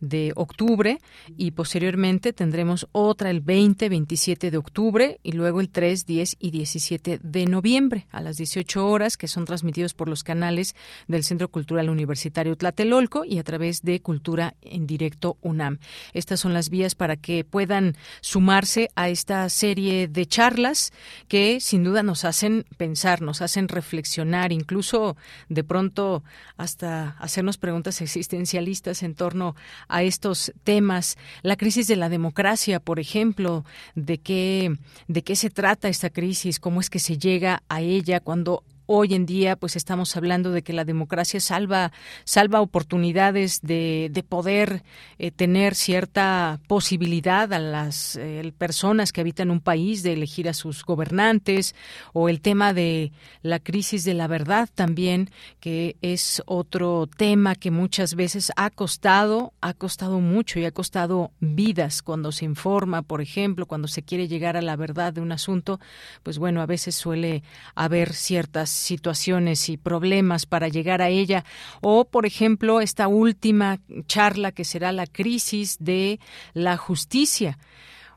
de octubre y posteriormente tendremos otra el 20, 27 de octubre y luego el 3, 10 y 17 de noviembre a las 18 horas, que son transmitidos por los canales del Centro Cultural Universitario Tlatelolco y a través de Cultura en Directo UNAM. Estas son las vías para que puedan sumarse a esta serie de charlas que sin duda nos hacen pensar, nos hacen reflexionar, incluso de pronto hasta hacernos preguntas existencialistas en torno a estos temas. La crisis de la democracia, por ejemplo, de qué, de qué se trata esta crisis, cómo es que se llega a ella cuando hoy en día pues estamos hablando de que la democracia salva salva oportunidades de, de poder eh, tener cierta posibilidad a las eh, personas que habitan un país de elegir a sus gobernantes o el tema de la crisis de la verdad también que es otro tema que muchas veces ha costado ha costado mucho y ha costado vidas cuando se informa por ejemplo cuando se quiere llegar a la verdad de un asunto pues bueno a veces suele haber ciertas situaciones y problemas para llegar a ella. O por ejemplo esta última charla que será la crisis de la justicia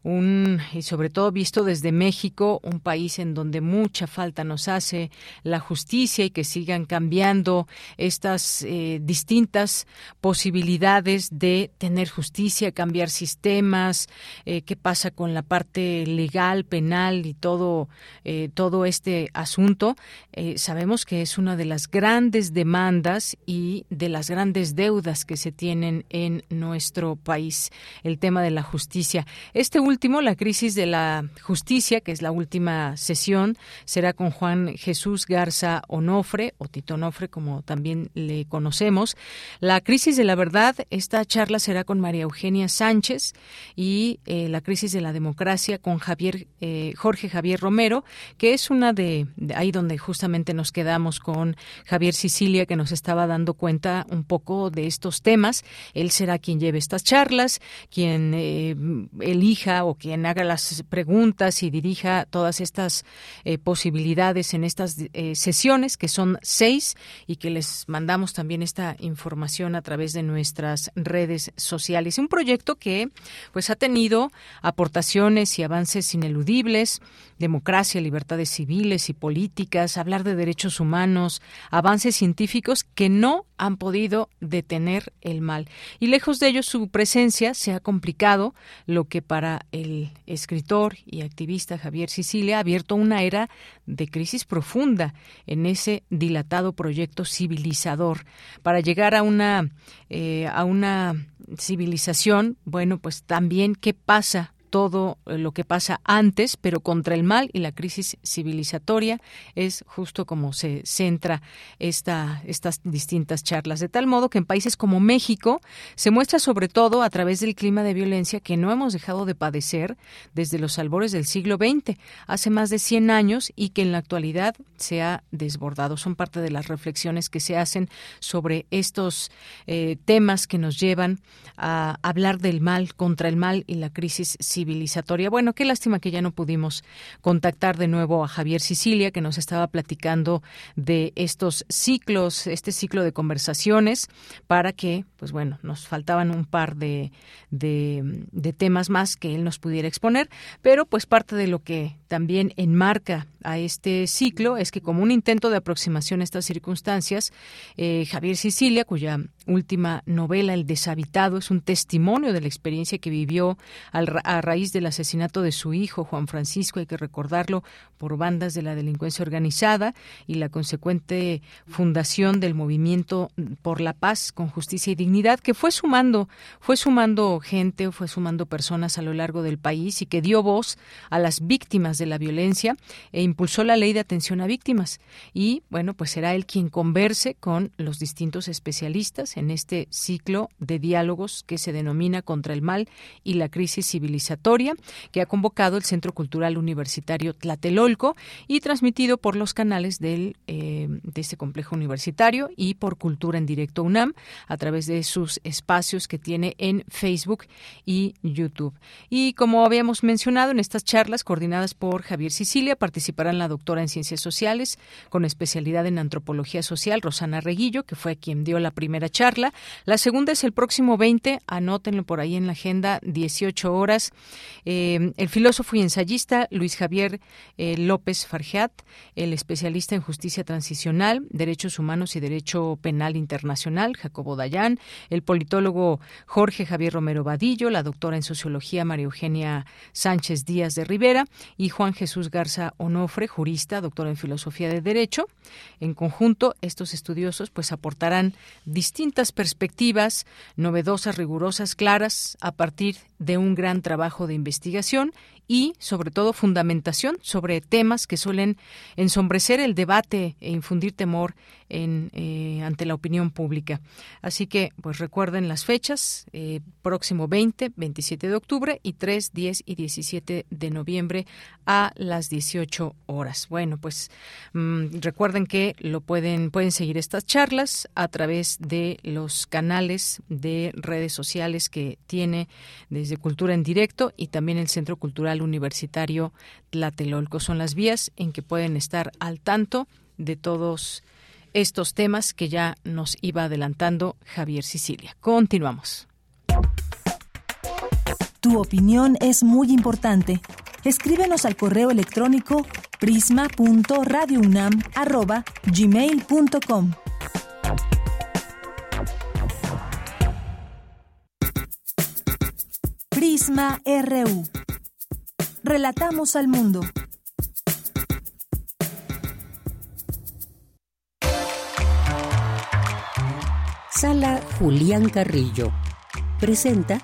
un, y sobre todo visto desde México, un país en donde mucha falta nos hace la justicia y que sigan cambiando estas eh, distintas posibilidades de tener justicia, cambiar sistemas, eh, qué pasa con la parte legal, penal y todo, eh, todo este asunto. sabemos que es una de las grandes demandas y de las grandes deudas que se tienen en nuestro país, el tema de la justicia. Este la crisis de la justicia, que es la última sesión, será con Juan Jesús Garza Onofre, o Tito Onofre, como también le conocemos. La crisis de la verdad, esta charla será con María Eugenia Sánchez y eh, la crisis de la democracia con Javier eh, Jorge Javier Romero, que es una de, ahí donde justamente nos quedamos con Javier Sicilia, que nos estaba dando cuenta un poco de estos temas. Él será quien lleve estas charlas, quien eh, elija o quien haga las preguntas y dirija todas estas eh, posibilidades en estas eh, sesiones, que son seis, y que les mandamos también esta información a través de nuestras redes sociales. Un proyecto que pues ha tenido aportaciones y avances ineludibles, democracia, libertades civiles y políticas, hablar de derechos humanos, avances científicos que no han podido detener el mal. Y lejos de ello, su presencia se ha complicado, lo que para el escritor y activista Javier Sicilia ha abierto una era de crisis profunda en ese dilatado proyecto civilizador. Para llegar a una, eh, a una civilización, bueno, pues también qué pasa todo eh, lo que pasa antes, pero contra el mal y la crisis civilizatoria es justo como se centra esta, estas distintas charlas. De tal modo que en países como México se muestra sobre todo a través del clima de violencia que no hemos dejado de padecer desde los albores del siglo XX, hace más de 100 años, y que en la actualidad se ha desbordado. Son parte de las reflexiones que se hacen sobre estos eh, temas que nos llevan a hablar del mal, contra el mal y la crisis civilizatoria civilizatoria. Bueno, qué lástima que ya no pudimos contactar de nuevo a Javier Sicilia, que nos estaba platicando de estos ciclos, este ciclo de conversaciones, para que, pues bueno, nos faltaban un par de, de, de temas más que él nos pudiera exponer, pero pues parte de lo que también enmarca a este ciclo es que como un intento de aproximación a estas circunstancias, eh, Javier Sicilia, cuya última novela, El deshabitado, es un testimonio de la experiencia que vivió a raíz del asesinato de su hijo, Juan Francisco, hay que recordarlo, por bandas de la delincuencia organizada y la consecuente fundación del movimiento por la paz con justicia y dignidad, que fue sumando, fue sumando gente, fue sumando personas a lo largo del país y que dio voz a las víctimas de la violencia e impulsó la ley de atención a víctimas. Y bueno, pues será él quien converse con los distintos especialistas en este ciclo de diálogos que se denomina Contra el Mal y la Crisis Civilizatoria que ha convocado el Centro Cultural Universitario Tlatelolco y transmitido por los canales del, eh, de este complejo universitario y por Cultura en Directo UNAM a través de sus espacios que tiene en Facebook y YouTube. Y como habíamos mencionado en estas charlas coordinadas por Javier Sicilia, la doctora en Ciencias Sociales con especialidad en Antropología Social, Rosana Reguillo, que fue quien dio la primera charla. La segunda es el próximo 20, anótenlo por ahí en la agenda, 18 horas. Eh, el filósofo y ensayista Luis Javier eh, López Farjat, el especialista en justicia transicional, derechos humanos y derecho penal internacional, Jacobo Dayán, el politólogo Jorge Javier Romero Vadillo, la doctora en sociología María Eugenia Sánchez Díaz de Rivera y Juan Jesús Garza Onofre, jurista, doctor en filosofía de derecho. En conjunto, estos estudiosos pues aportarán distintas perspectivas novedosas, rigurosas, claras a partir de un gran trabajo de investigación y, sobre todo, fundamentación sobre temas que suelen ensombrecer el debate e infundir temor en, eh, ante la opinión pública. Así que, pues recuerden las fechas, eh, próximo 20, 27 de octubre y 3, 10 y 17 de noviembre a las 18 horas. Bueno, pues mm, recuerden que lo pueden, pueden seguir estas charlas a través de los canales de redes sociales que tiene desde Cultura en Directo y también el Centro Cultural Universitario Tlatelolco. Son las vías en que pueden estar al tanto de todos estos temas que ya nos iba adelantando Javier Sicilia. Continuamos. Tu opinión es muy importante. Escríbenos al correo electrónico prisma.radiounam@gmail.com. Prisma RU. Relatamos al mundo. Sala Julián Carrillo presenta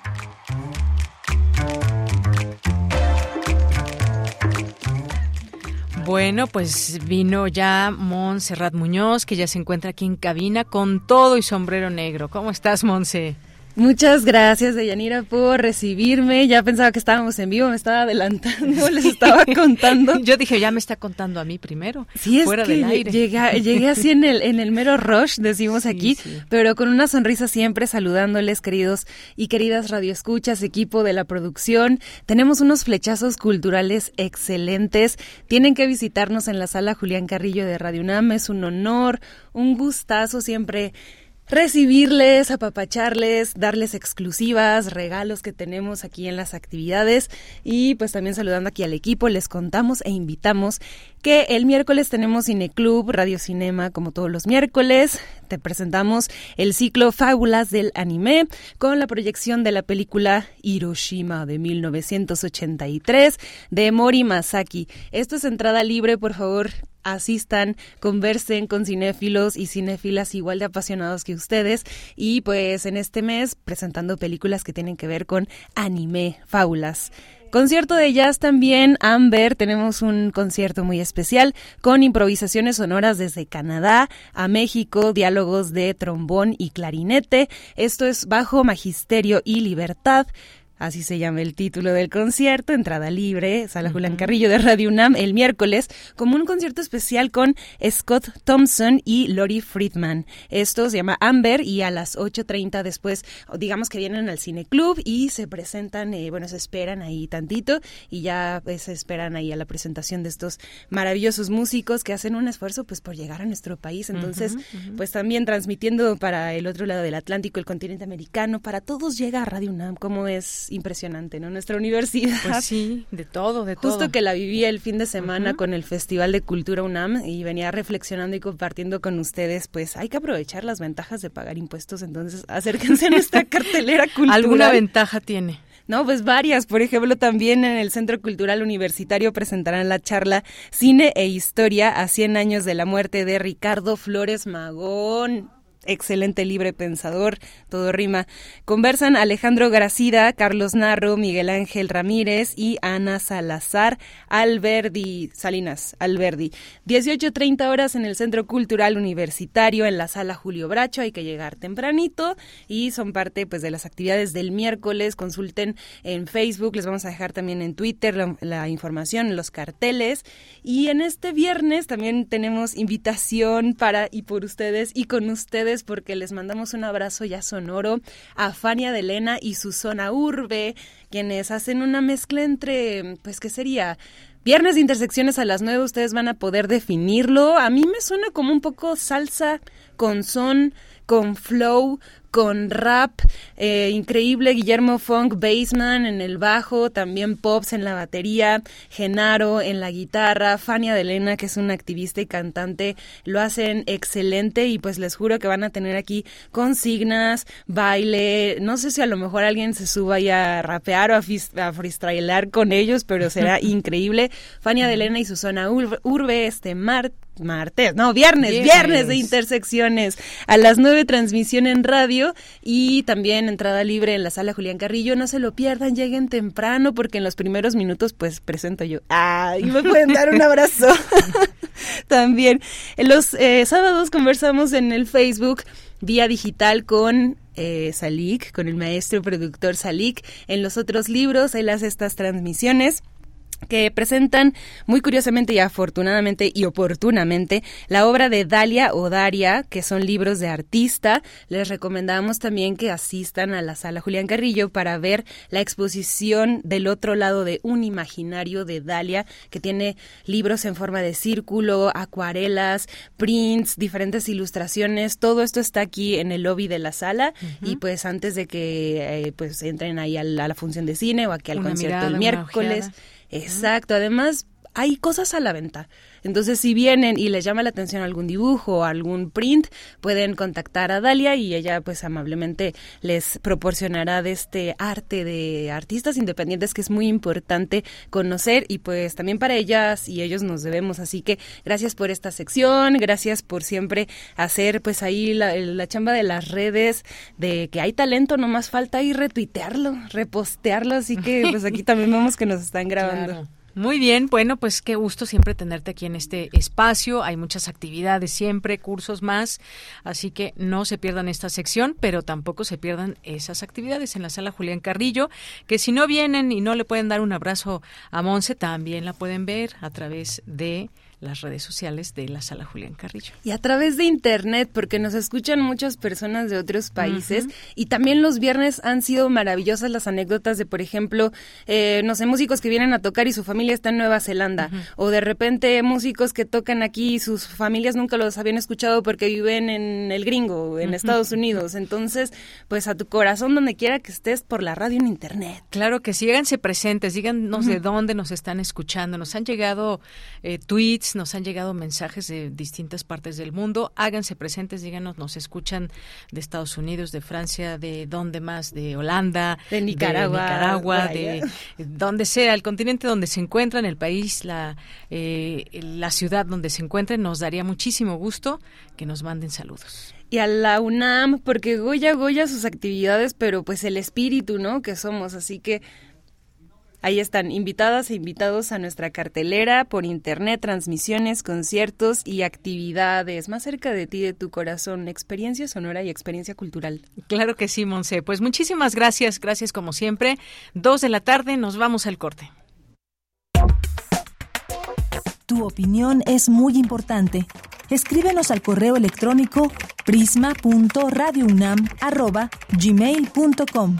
Bueno, pues vino ya Montserrat Muñoz, que ya se encuentra aquí en cabina con todo y sombrero negro. ¿Cómo estás, Monse? Muchas gracias, Deyanira, por recibirme. Ya pensaba que estábamos en vivo, me estaba adelantando, les estaba contando. Yo dije, ya me está contando a mí primero, sí, fuera del aire. Llegué, llegué así en el, en el mero rush, decimos aquí, pero con una sonrisa siempre saludándoles, queridos y queridas radioescuchas, equipo de la producción. Tenemos unos flechazos culturales excelentes. Tienen que visitarnos en la sala Julián Carrillo de Radio UNAM. Es un honor, un gustazo siempre recibirles, apapacharles, darles exclusivas, regalos que tenemos aquí en las actividades y pues también saludando aquí al equipo, les contamos e invitamos que el miércoles tenemos Cineclub, Radio Cinema, como todos los miércoles. Te presentamos el ciclo Fábulas del Anime con la proyección de la película Hiroshima de 1983 de Mori Masaki. Esto es entrada libre, por favor, asistan, conversen con cinéfilos y cinéfilas igual de apasionados que ustedes y pues en este mes presentando películas que tienen que ver con anime, fábulas. Concierto de jazz también, Amber, tenemos un concierto muy especial con improvisaciones sonoras desde Canadá a México, diálogos de trombón y clarinete. Esto es bajo magisterio y libertad. Así se llama el título del concierto, entrada libre, Sala Julián Carrillo de Radio UNAM, el miércoles, como un concierto especial con Scott Thompson y Lori Friedman. Esto se llama Amber y a las 8.30 después, digamos que vienen al Cine Club y se presentan, eh, bueno, se esperan ahí tantito y ya pues, se esperan ahí a la presentación de estos maravillosos músicos que hacen un esfuerzo pues por llegar a nuestro país. Entonces, pues también transmitiendo para el otro lado del Atlántico, el continente americano, para todos llega a Radio UNAM, como es impresionante, ¿no? Nuestra universidad. Pues sí, de todo, de todo. Justo que la viví el fin de semana con el Festival de Cultura UNAM y venía reflexionando y compartiendo con ustedes, pues hay que aprovechar las ventajas de pagar impuestos, entonces acérquense a nuestra cartelera cultural. ¿Alguna ventaja tiene? No, pues varias. Por ejemplo, también en el Centro Cultural Universitario presentarán la charla Cine e Historia a 100 años de la muerte de Ricardo Flores Magón excelente libre pensador, todo rima. Conversan Alejandro Gracida, Carlos Narro, Miguel Ángel Ramírez y Ana Salazar Alberdi, Salinas Alberdi. 18.30 horas en el Centro Cultural Universitario, en la sala Julio Bracho, hay que llegar tempranito y son parte pues de las actividades del miércoles, consulten en Facebook, les vamos a dejar también en Twitter la, la información, los carteles y en este viernes también tenemos invitación para y por ustedes y con ustedes porque les mandamos un abrazo ya sonoro a Fania de Elena y su zona urbe, quienes hacen una mezcla entre, pues, ¿qué sería? Viernes de intersecciones a las nueve, ustedes van a poder definirlo. A mí me suena como un poco salsa con son, con flow, con rap, eh, increíble Guillermo Funk, bassman en el bajo, también Pops en la batería, Genaro en la guitarra, Fania de Elena, que es una activista y cantante, lo hacen excelente y pues les juro que van a tener aquí consignas, baile, no sé si a lo mejor alguien se suba ya a rapear o a, a freestylear con ellos, pero será increíble. Fania de Elena y Susana Urbe este martes martes, no, viernes, viernes, de intersecciones. A las nueve transmisión en radio y también entrada libre en la sala Julián Carrillo. No se lo pierdan, lleguen temprano porque en los primeros minutos pues presento yo. Ah, y me pueden dar un abrazo. también. En los eh, sábados conversamos en el Facebook vía digital con eh, Salik, con el maestro productor Salik. En los otros libros, él hace estas transmisiones que presentan muy curiosamente y afortunadamente y oportunamente la obra de Dalia o Daria, que son libros de artista. Les recomendamos también que asistan a la sala Julián Carrillo para ver la exposición del otro lado de un imaginario de Dalia, que tiene libros en forma de círculo, acuarelas, prints, diferentes ilustraciones. Todo esto está aquí en el lobby de la sala y pues antes de que eh, pues entren ahí a la, función de cine o aquí al concierto el miércoles. Exacto, además hay cosas a la venta. Entonces, si vienen y les llama la atención algún dibujo o algún print, pueden contactar a Dalia y ella pues amablemente les proporcionará de este arte de artistas independientes que es muy importante conocer y pues también para ellas y ellos nos debemos. Así que gracias por esta sección, gracias por siempre hacer pues ahí la, chamba de las redes, de que hay talento, no más falta ahí retuitearlo, repostearlo, así que pues aquí también vemos que nos están grabando. Muy bien, bueno, pues qué gusto siempre tenerte aquí en este espacio. Hay muchas actividades siempre, cursos más, así que no se pierdan esta sección, pero tampoco se pierdan esas actividades en la sala Julián Carrillo, que si no vienen y no le pueden dar un abrazo a Monse, también la pueden ver a través de las redes sociales de la Sala Julián Carrillo. Y a través de Internet, porque nos escuchan muchas personas de otros países y también los viernes han sido maravillosas las anécdotas de, por ejemplo, eh, no sé, músicos que vienen a tocar y su familia está en Nueva Zelanda, o de repente músicos que tocan aquí y sus familias nunca los habían escuchado porque viven en el gringo, en Estados Unidos. Entonces, pues a tu corazón, donde quiera que estés, por la radio en Internet. Claro que sí, háganse presentes, díganos de dónde nos están escuchando. Nos han llegado eh, tweets, nos han llegado mensajes de distintas partes del mundo. Háganse presentes, díganos, nos escuchan de Estados Unidos, de Francia, de dónde más, de Holanda, de Nicaragua, de, Nicaragua, de donde sea, el continente donde se encuentran, el país, la, eh, la ciudad donde se encuentren. Nos daría muchísimo gusto que nos manden saludos y a la UNAM, porque Goya Goya sus actividades, pero pues el espíritu, ¿no? Que somos, así que Ahí están invitadas e invitados a nuestra cartelera por internet, transmisiones, conciertos y actividades más cerca de ti, de tu corazón, experiencia sonora y experiencia cultural. Claro que sí, Monse. Pues muchísimas gracias, gracias como siempre. Dos de la tarde, nos vamos al corte. Tu opinión es muy importante. Escríbenos al correo electrónico prisma.radiounam@gmail.com.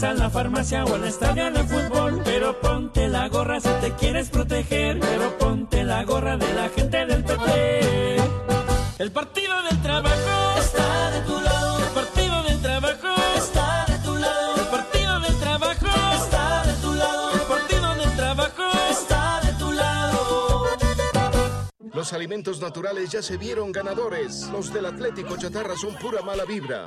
Vas a la farmacia o al estadio de fútbol, pero ponte la gorra si te quieres proteger. Pero ponte la gorra de la gente del PT. El partido del trabajo está de tu lado. El partido del trabajo está de tu lado. El partido del trabajo está de tu lado. El partido del trabajo está de tu lado. Los alimentos naturales ya se vieron ganadores. Los del Atlético Chatarra son pura mala vibra.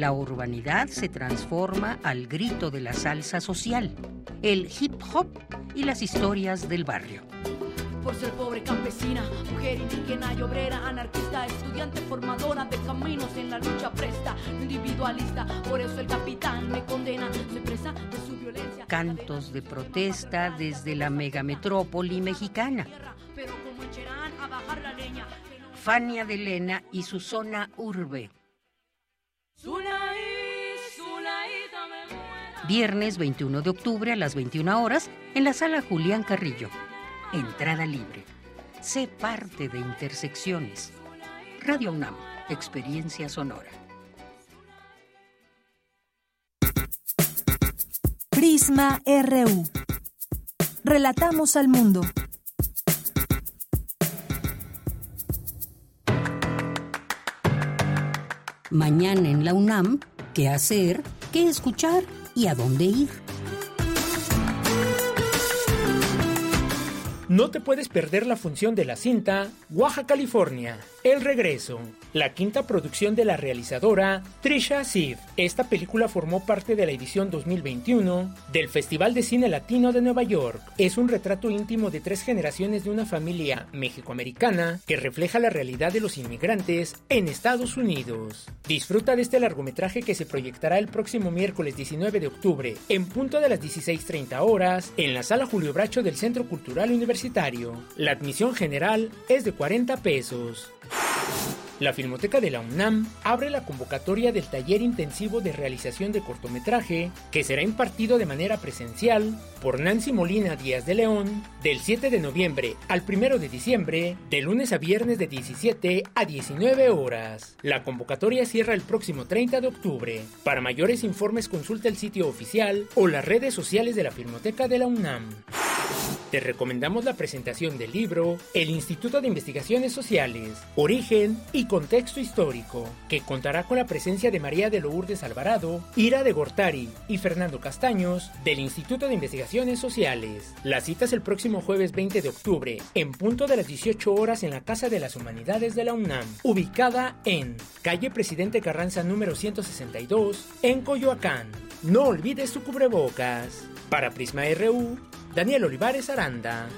La urbanidad se transforma al grito de la salsa social, el hip hop y las historias del barrio. Por ser pobre campesina, mujer indígena y obrera, anarquista, estudiante, formadora de caminos en la lucha presta, individualista, por eso el capitán me condena, soy presa de su violencia. Cantos de protesta desde la megametrópoli mexicana. Fania de Lena y su zona urbe. Viernes 21 de octubre a las 21 horas en la sala Julián Carrillo. Entrada libre. Sé parte de Intersecciones. Radio UNAM, Experiencia Sonora. Prisma RU. Relatamos al mundo. Mañana en la UNAM, ¿qué hacer? ¿Qué escuchar? ¿Y a dónde ir? No te puedes perder la función de la cinta Oaxaca, California, El Regreso, la quinta producción de la realizadora Trisha Siv. Esta película formó parte de la edición 2021 del Festival de Cine Latino de Nueva York. Es un retrato íntimo de tres generaciones de una familia mexicoamericana que refleja la realidad de los inmigrantes en Estados Unidos. Disfruta de este largometraje que se proyectará el próximo miércoles 19 de octubre en punto de las 16.30 horas en la sala Julio Bracho del Centro Cultural Universitario. La admisión general es de 40 pesos. La Filmoteca de la UNAM abre la convocatoria del taller intensivo de realización de cortometraje que será impartido de manera presencial por Nancy Molina Díaz de León del 7 de noviembre al 1 de diciembre, de lunes a viernes de 17 a 19 horas. La convocatoria cierra el próximo 30 de octubre. Para mayores informes consulta el sitio oficial o las redes sociales de la Filmoteca de la UNAM. Te recomendamos la presentación del libro El Instituto de Investigaciones Sociales, Origen y Contexto Histórico, que contará con la presencia de María de Lourdes Alvarado, Ira de Gortari y Fernando Castaños del Instituto de Investigaciones Sociales. La cita es el próximo jueves 20 de octubre, en punto de las 18 horas en la Casa de las Humanidades de la UNAM, ubicada en calle Presidente Carranza número 162, en Coyoacán. No olvides su cubrebocas. Para Prisma RU, Daniel Olivares Aranda.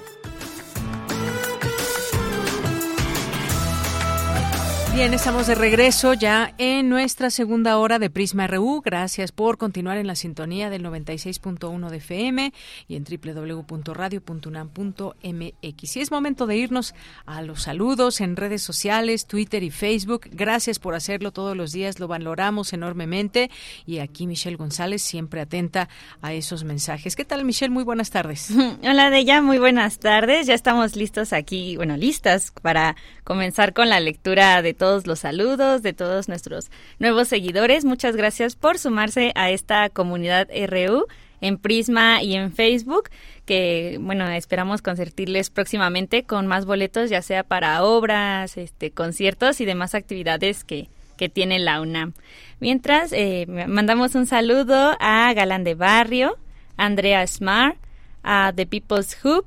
Bien, estamos de regreso ya en nuestra segunda hora de Prisma RU. Gracias por continuar en la sintonía del 96.1 de FM y en www.radio.unam.mx. Y es momento de irnos a los saludos en redes sociales, Twitter y Facebook. Gracias por hacerlo todos los días, lo valoramos enormemente. Y aquí Michelle González, siempre atenta a esos mensajes. ¿Qué tal, Michelle? Muy buenas tardes. Hola, Deya, muy buenas tardes. Ya estamos listos aquí, bueno, listas para comenzar con la lectura de todos los saludos, de todos nuestros nuevos seguidores. Muchas gracias por sumarse a esta comunidad RU en Prisma y en Facebook, que bueno, esperamos concertirles próximamente con más boletos, ya sea para obras, este, conciertos y demás actividades que, que tiene la UNAM. Mientras, eh, mandamos un saludo a Galán de Barrio, Andrea Smart, a The People's Hub,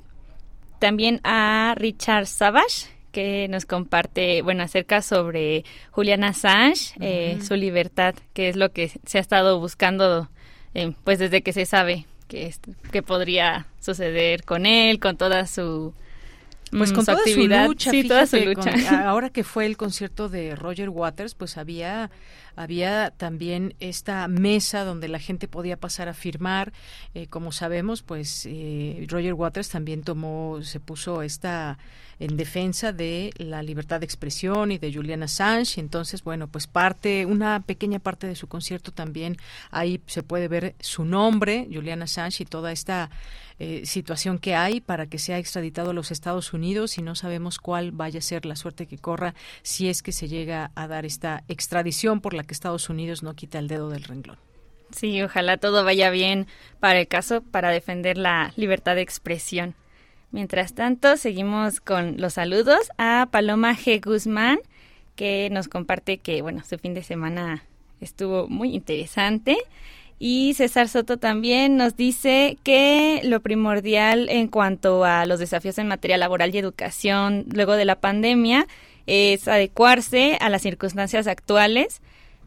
también a Richard Savage, que nos comparte, bueno, acerca sobre Julian Assange, eh, su libertad, que es lo que se ha estado buscando, eh, pues desde que se sabe que, que podría suceder con él, con toda su pues mm, con toda actividad. su lucha, sí, toda su lucha. con- ahora que fue el concierto de Roger Waters, pues había había también esta mesa donde la gente podía pasar a firmar. Eh, como sabemos, pues eh, Roger Waters también tomó, se puso esta en defensa de la libertad de expresión y de Julian Assange. Entonces, bueno, pues parte, una pequeña parte de su concierto también ahí se puede ver su nombre, Julian Assange, y toda esta eh, situación que hay para que sea extraditado a los Estados Unidos y no sabemos cuál vaya a ser la suerte que corra si es que se llega a dar esta extradición por la que Estados Unidos no quita el dedo del renglón. Sí, ojalá todo vaya bien para el caso, para defender la libertad de expresión. Mientras tanto, seguimos con los saludos a Paloma G. Guzmán, que nos comparte que, bueno, su fin de semana estuvo muy interesante. Y César Soto también nos dice que lo primordial en cuanto a los desafíos en materia laboral y educación luego de la pandemia es adecuarse a las circunstancias actuales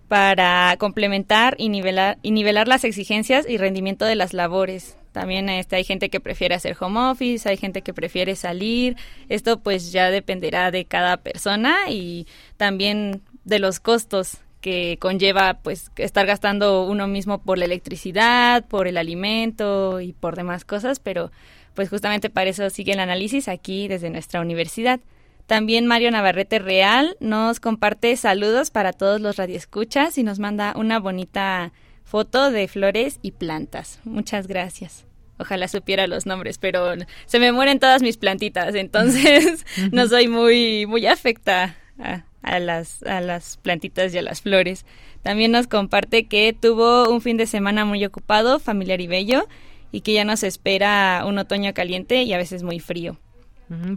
para complementar y nivelar, y nivelar las exigencias y rendimiento de las labores. También este, hay gente que prefiere hacer home office, hay gente que prefiere salir. Esto pues ya dependerá de cada persona y también de los costos que conlleva pues estar gastando uno mismo por la electricidad, por el alimento y por demás cosas, pero pues justamente para eso sigue el análisis aquí desde nuestra universidad. También Mario Navarrete Real nos comparte saludos para todos los radioescuchas y nos manda una bonita foto de flores y plantas. Muchas gracias. Ojalá supiera los nombres, pero se me mueren todas mis plantitas, entonces no soy muy muy afecta a, a las a las plantitas y a las flores. También nos comparte que tuvo un fin de semana muy ocupado, familiar y bello, y que ya nos espera un otoño caliente y a veces muy frío.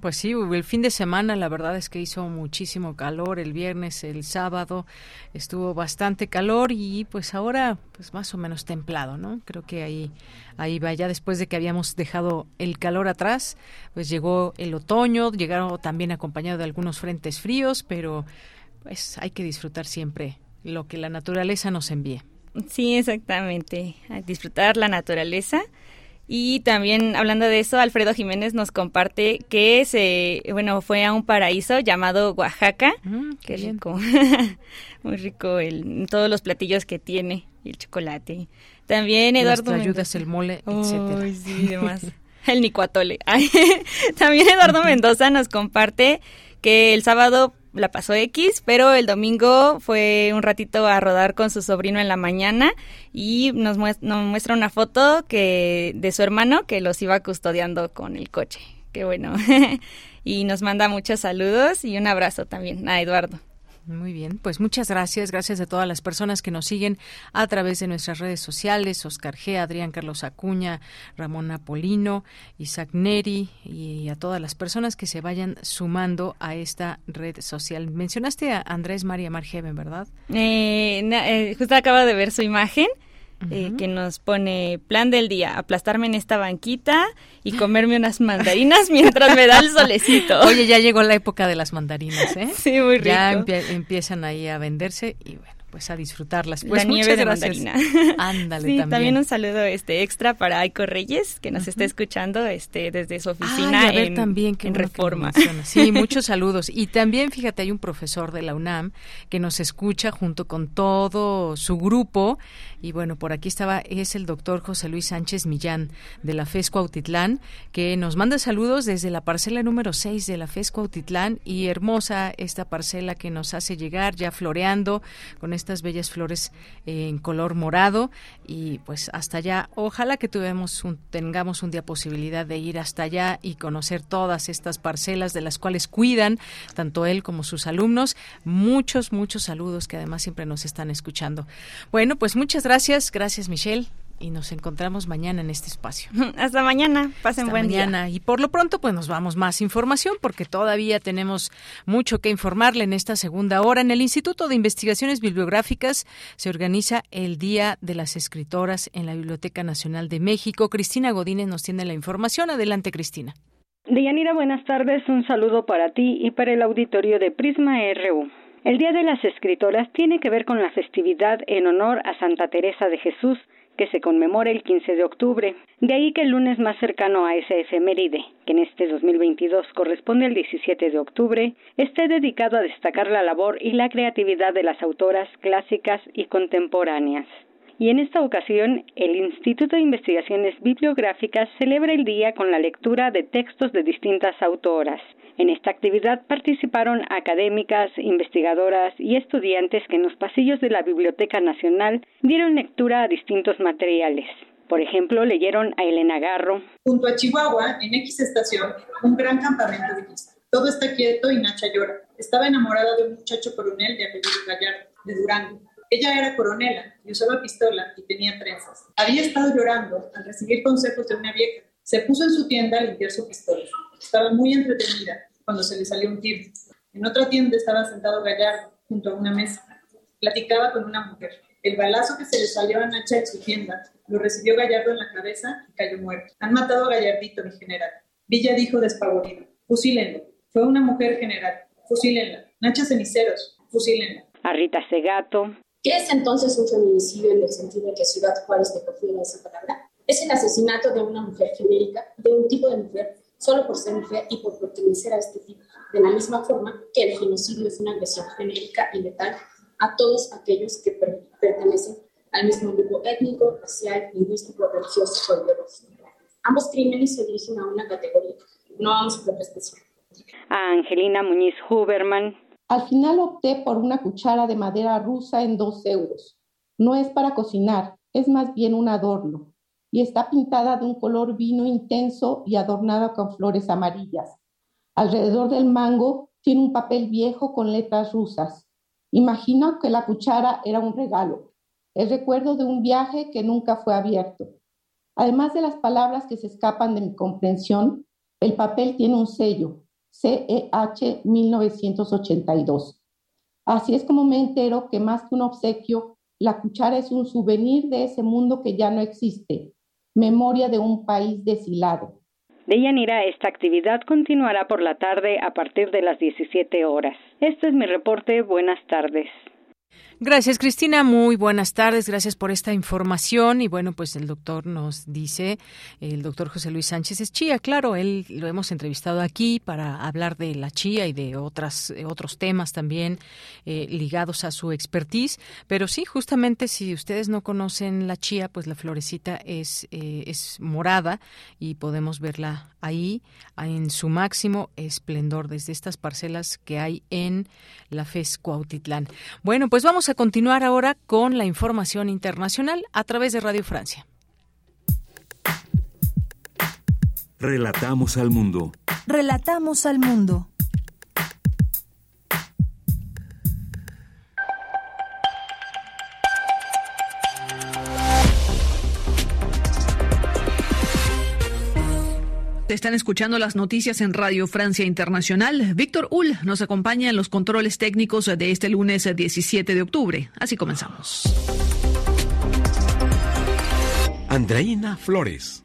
Pues sí, el fin de semana la verdad es que hizo muchísimo calor, el viernes, el sábado estuvo bastante calor y pues ahora pues más o menos templado, ¿no? Creo que ahí ahí va ya después de que habíamos dejado el calor atrás, pues llegó el otoño, llegaron también acompañado de algunos frentes fríos, pero pues hay que disfrutar siempre lo que la naturaleza nos envía. Sí, exactamente. Disfrutar la naturaleza. Y también hablando de eso, Alfredo Jiménez nos comparte que se, bueno, fue a un paraíso llamado Oaxaca. qué rico. Muy rico el, todos los platillos que tiene y el chocolate. También Las Eduardo tlayudas, el mole, etcétera. Sí, demás. el nicuatole. Ay, También Eduardo Mendoza nos comparte que el sábado la pasó X, pero el domingo fue un ratito a rodar con su sobrino en la mañana y nos, mues- nos muestra una foto que de su hermano que los iba custodiando con el coche. Qué bueno. y nos manda muchos saludos y un abrazo también a Eduardo. Muy bien, pues muchas gracias, gracias a todas las personas que nos siguen a través de nuestras redes sociales, Oscar G, Adrián Carlos Acuña, Ramón Apolino, Isaac Neri y a todas las personas que se vayan sumando a esta red social. Mencionaste a Andrés María Margeven, ¿verdad? Eh, eh, justo acabo de ver su imagen eh, que nos pone plan del día, aplastarme en esta banquita y comerme unas mandarinas mientras me da el solecito. Oye, ya llegó la época de las mandarinas, ¿eh? Sí, muy rico. Ya empie- empiezan ahí a venderse y bueno, pues a disfrutarlas. Pues la nieve de gracias. mandarina. Ándale Sí, también. un saludo este extra para Aiko Reyes, que nos está escuchando este desde su oficina Ay, a ver en, también qué en Reforma. Sí, muchos saludos. Y también, fíjate, hay un profesor de la UNAM que nos escucha junto con todo su grupo. Y bueno, por aquí estaba, es el doctor José Luis Sánchez Millán de la FES Cuautitlán, que nos manda saludos desde la parcela número 6 de la FES Cuautitlán. Y hermosa esta parcela que nos hace llegar ya floreando con estas bellas flores eh, en color morado. Y pues hasta allá, ojalá que tuvemos un- tengamos un día posibilidad de ir hasta allá y conocer todas estas parcelas de las cuales cuidan tanto él como sus alumnos. Muchos, muchos saludos que además siempre nos están escuchando. Bueno, pues muchas gracias, gracias Michelle. Y nos encontramos mañana en este espacio. Hasta mañana, pasen Hasta buen mañana. Y por lo pronto, pues nos vamos más información porque todavía tenemos mucho que informarle en esta segunda hora. En el Instituto de Investigaciones Bibliográficas se organiza el Día de las Escritoras en la Biblioteca Nacional de México. Cristina Godínez nos tiene la información. Adelante, Cristina. Deyanira, buenas tardes. Un saludo para ti y para el auditorio de Prisma RU. El Día de las Escritoras tiene que ver con la festividad en honor a Santa Teresa de Jesús, que se conmemora el 15 de octubre. De ahí que el lunes más cercano a ese efeméride, que en este 2022 corresponde al 17 de octubre, esté dedicado a destacar la labor y la creatividad de las autoras clásicas y contemporáneas y en esta ocasión el Instituto de Investigaciones Bibliográficas celebra el día con la lectura de textos de distintas autoras. En esta actividad participaron académicas, investigadoras y estudiantes que en los pasillos de la Biblioteca Nacional dieron lectura a distintos materiales. Por ejemplo, leyeron a Elena Garro. Junto a Chihuahua, en X estación, un gran campamento de vista. Todo está quieto y Nacha llora. Estaba enamorada de un muchacho coronel de apellido Gallardo, de Durango ella era coronela y usaba pistola y tenía trenzas. Había estado llorando al recibir consejos de una vieja. Se puso en su tienda a limpiar su pistola. Estaba muy entretenida cuando se le salió un tiro. En otra tienda estaba sentado Gallardo junto a una mesa. Platicaba con una mujer. El balazo que se le salió a Nacha en su tienda lo recibió Gallardo en la cabeza y cayó muerto. Han matado a Gallardito, mi general. Villa dijo despavorido. Fusílenlo. Fue una mujer general. Fusílenla. Nacha Ceniceros. Fusílenla. A Rita Segato, ¿Qué es entonces un feminicidio en el sentido de que Ciudad Juárez te prefiere esa palabra? Es el asesinato de una mujer genérica, de un tipo de mujer, solo por ser mujer y por pertenecer a este tipo, de la misma forma que el genocidio es una agresión genérica y letal a todos aquellos que pertenecen al mismo grupo étnico, racial, lingüístico, religioso o ideológico. Ambos crímenes se dirigen a una categoría, no a un sujeto especial. A Angelina Muñiz Huberman, al final opté por una cuchara de madera rusa en dos euros. No es para cocinar, es más bien un adorno, y está pintada de un color vino intenso y adornada con flores amarillas. Alrededor del mango tiene un papel viejo con letras rusas. Imagino que la cuchara era un regalo, el recuerdo de un viaje que nunca fue abierto. Además de las palabras que se escapan de mi comprensión, el papel tiene un sello, CEH 1982. Así es como me entero que más que un obsequio, la cuchara es un souvenir de ese mundo que ya no existe, memoria de un país deshilado. De Yanira, esta actividad continuará por la tarde a partir de las 17 horas. Este es mi reporte. Buenas tardes. Gracias, Cristina. Muy buenas tardes. Gracias por esta información. Y bueno, pues el doctor nos dice, el doctor José Luis Sánchez es chía. Claro, él lo hemos entrevistado aquí para hablar de la chía y de otras, eh, otros temas también eh, ligados a su expertise. Pero sí, justamente si ustedes no conocen la chía, pues la florecita es, eh, es morada y podemos verla ahí en su máximo esplendor desde estas parcelas que hay en la FES Cuautitlán. Bueno, pues vamos a continuar ahora con la información internacional a través de Radio Francia. Relatamos al mundo. Relatamos al mundo. Están escuchando las noticias en Radio Francia Internacional. Víctor Ull nos acompaña en los controles técnicos de este lunes 17 de octubre. Así comenzamos. Andreina Flores.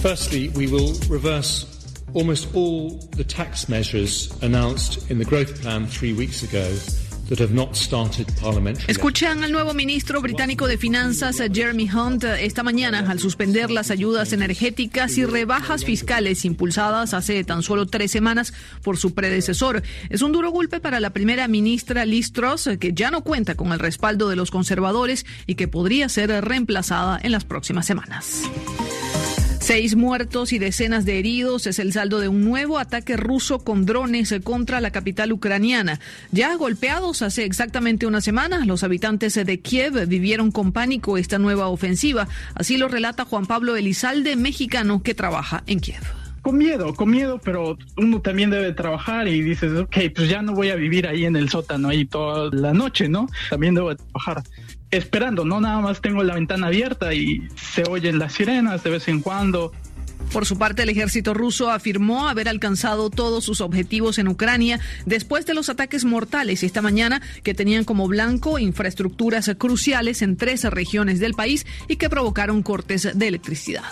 Firstly, we will reverse almost all the tax measures announced in the growth plan three weeks ago Escuchan al nuevo ministro británico de Finanzas, Jeremy Hunt, esta mañana al suspender las ayudas energéticas y rebajas fiscales impulsadas hace tan solo tres semanas por su predecesor. Es un duro golpe para la primera ministra Liz Truss, que ya no cuenta con el respaldo de los conservadores y que podría ser reemplazada en las próximas semanas. Seis muertos y decenas de heridos es el saldo de un nuevo ataque ruso con drones contra la capital ucraniana. Ya golpeados hace exactamente una semana, los habitantes de Kiev vivieron con pánico esta nueva ofensiva. Así lo relata Juan Pablo Elizalde, mexicano que trabaja en Kiev con miedo, con miedo, pero uno también debe trabajar y dices, ok, pues ya no voy a vivir ahí en el sótano ahí toda la noche, ¿no? También debo trabajar esperando, no nada más tengo la ventana abierta y se oyen las sirenas de vez en cuando. Por su parte, el ejército ruso afirmó haber alcanzado todos sus objetivos en Ucrania después de los ataques mortales esta mañana que tenían como blanco infraestructuras cruciales en tres regiones del país y que provocaron cortes de electricidad.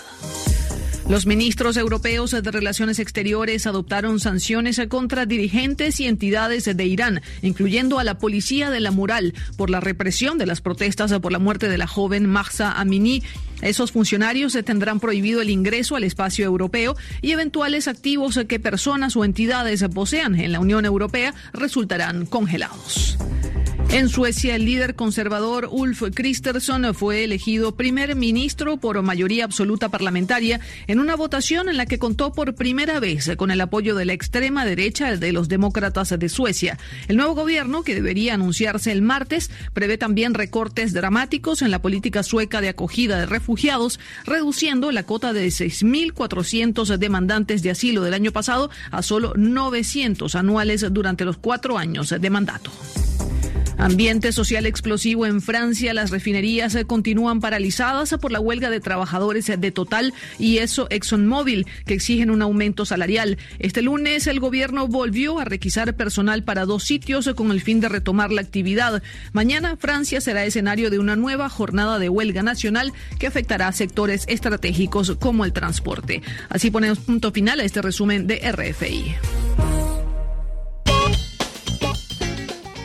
Los ministros europeos de Relaciones Exteriores adoptaron sanciones contra dirigentes y entidades de Irán, incluyendo a la policía de la mural, por la represión de las protestas por la muerte de la joven Mahsa Amini. Esos funcionarios tendrán prohibido el ingreso al espacio europeo y eventuales activos que personas o entidades posean en la Unión Europea resultarán congelados. En Suecia, el líder conservador Ulf Kristersson fue elegido primer ministro por mayoría absoluta parlamentaria en una votación en la que contó por primera vez con el apoyo de la extrema derecha de los demócratas de Suecia. El nuevo gobierno, que debería anunciarse el martes, prevé también recortes dramáticos en la política sueca de acogida de refugiados, reduciendo la cota de 6.400 demandantes de asilo del año pasado a solo 900 anuales durante los cuatro años de mandato. Ambiente social explosivo en Francia. Las refinerías continúan paralizadas por la huelga de trabajadores de Total y eso ExxonMobil, que exigen un aumento salarial. Este lunes el gobierno volvió a requisar personal para dos sitios con el fin de retomar la actividad. Mañana Francia será escenario de una nueva jornada de huelga nacional que afectará a sectores estratégicos como el transporte. Así ponemos punto final a este resumen de RFI.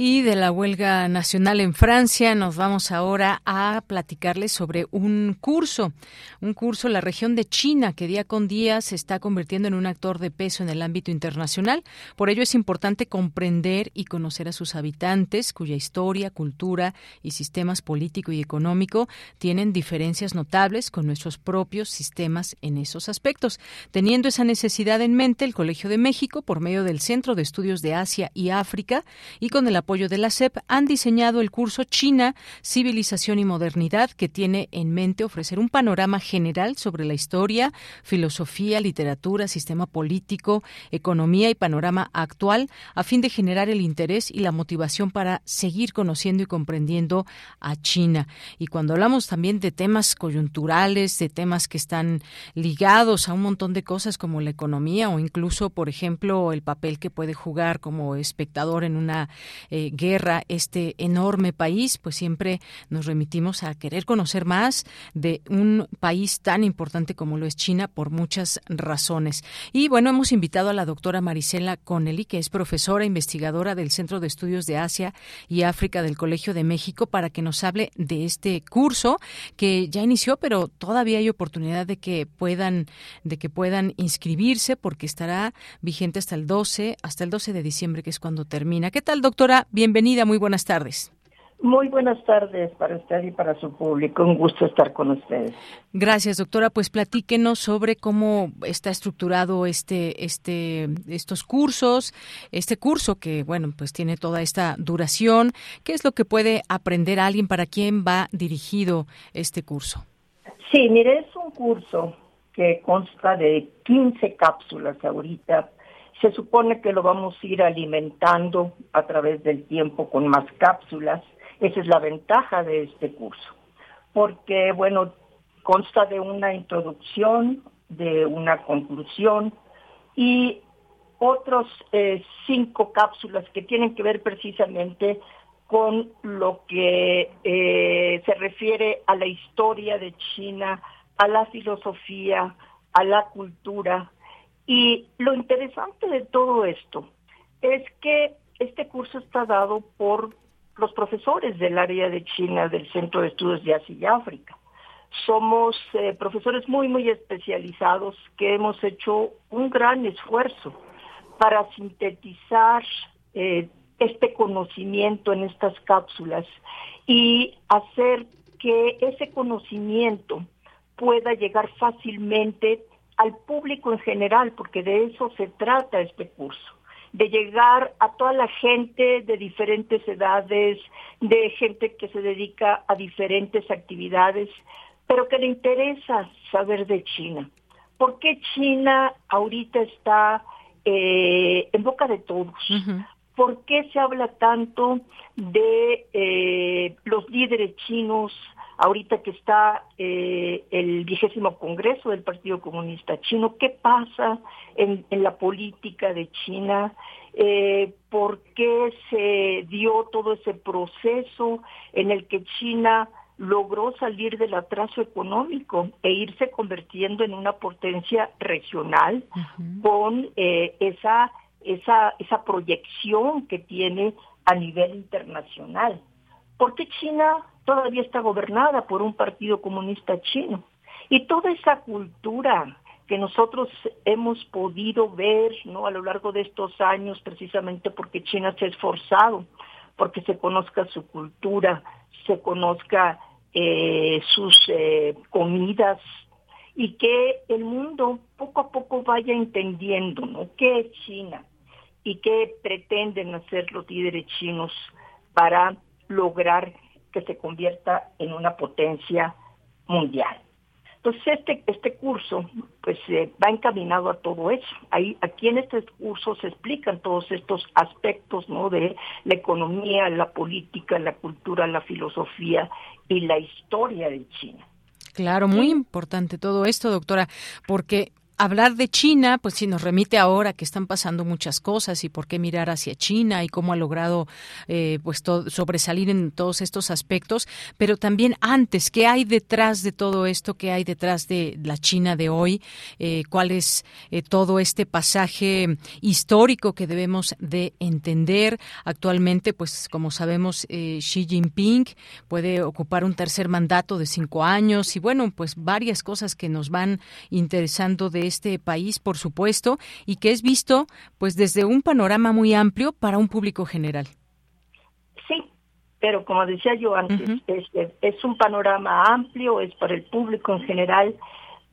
Y de la huelga nacional en Francia nos vamos ahora a platicarles sobre un curso, un curso la región de China que día con día se está convirtiendo en un actor de peso en el ámbito internacional. Por ello es importante comprender y conocer a sus habitantes cuya historia, cultura y sistemas político y económico tienen diferencias notables con nuestros propios sistemas en esos aspectos. Teniendo esa necesidad en mente, el Colegio de México, por medio del Centro de Estudios de Asia y África y con el apoyo de la SEP han diseñado el curso China, Civilización y Modernidad, que tiene en mente ofrecer un panorama general sobre la historia, filosofía, literatura, sistema político, economía y panorama actual, a fin de generar el interés y la motivación para seguir conociendo y comprendiendo a China. Y cuando hablamos también de temas coyunturales, de temas que están ligados a un montón de cosas como la economía o incluso, por ejemplo, el papel que puede jugar como espectador en una guerra este enorme país, pues siempre nos remitimos a querer conocer más de un país tan importante como lo es China por muchas razones. Y bueno, hemos invitado a la doctora Marisela Connelly, que es profesora investigadora del Centro de Estudios de Asia y África del Colegio de México, para que nos hable de este curso que ya inició, pero todavía hay oportunidad de que puedan de que puedan inscribirse porque estará vigente hasta el 12, hasta el 12 de diciembre, que es cuando termina. ¿Qué tal, doctora? Bienvenida, muy buenas tardes. Muy buenas tardes para usted y para su público. Un gusto estar con ustedes. Gracias, doctora. Pues platíquenos sobre cómo está estructurado este, este, estos cursos, este curso que, bueno, pues tiene toda esta duración. ¿Qué es lo que puede aprender alguien? ¿Para quién va dirigido este curso? Sí, mire, es un curso que consta de 15 cápsulas ahorita se supone que lo vamos a ir alimentando a través del tiempo con más cápsulas. Esa es la ventaja de este curso, porque, bueno, consta de una introducción, de una conclusión y otros eh, cinco cápsulas que tienen que ver precisamente con lo que eh, se refiere a la historia de China, a la filosofía, a la cultura, y lo interesante de todo esto es que este curso está dado por los profesores del área de China del Centro de Estudios de Asia y África. Somos eh, profesores muy, muy especializados que hemos hecho un gran esfuerzo para sintetizar eh, este conocimiento en estas cápsulas y hacer que ese conocimiento pueda llegar fácilmente al público en general, porque de eso se trata este curso, de llegar a toda la gente de diferentes edades, de gente que se dedica a diferentes actividades, pero que le interesa saber de China. ¿Por qué China ahorita está eh, en boca de todos? ¿Por qué se habla tanto de eh, los líderes chinos ahorita que está eh, el vigésimo congreso del Partido Comunista Chino? ¿Qué pasa en, la política de China? Eh, ¿Por qué se dio todo ese proceso en el que China logró salir del atraso económico e irse convirtiendo en una potencia regional con esa, esa, esa proyección que tiene a nivel internacional. Porque China todavía está gobernada por un partido comunista chino. Y toda esa cultura que nosotros hemos podido ver ¿no? a lo largo de estos años, precisamente porque China se ha esforzado, porque se conozca su cultura, se conozca eh, sus eh, comidas y que el mundo poco a poco vaya entendiendo ¿no? qué es China y qué pretenden hacer los líderes chinos para lograr que se convierta en una potencia mundial. Entonces este, este curso pues eh, va encaminado a todo eso. Ahí, aquí en este curso se explican todos estos aspectos ¿no? de la economía, la política, la cultura, la filosofía y la historia de China. Claro, muy importante todo esto, doctora, porque hablar de China, pues sí nos remite ahora que están pasando muchas cosas y por qué mirar hacia China y cómo ha logrado eh, pues sobresalir en todos estos aspectos, pero también antes, ¿qué hay detrás de todo esto? ¿Qué hay detrás de la China de hoy? Eh, ¿Cuál es eh, todo este pasaje histórico que debemos de entender? Actualmente, pues como sabemos, Xi Jinping puede ocupar un tercer mandato de cinco años y bueno, pues varias cosas que nos van interesando de este país, por supuesto, y que es visto pues desde un panorama muy amplio para un público general. Sí, pero como decía yo antes, es, un panorama amplio, es para el público en general,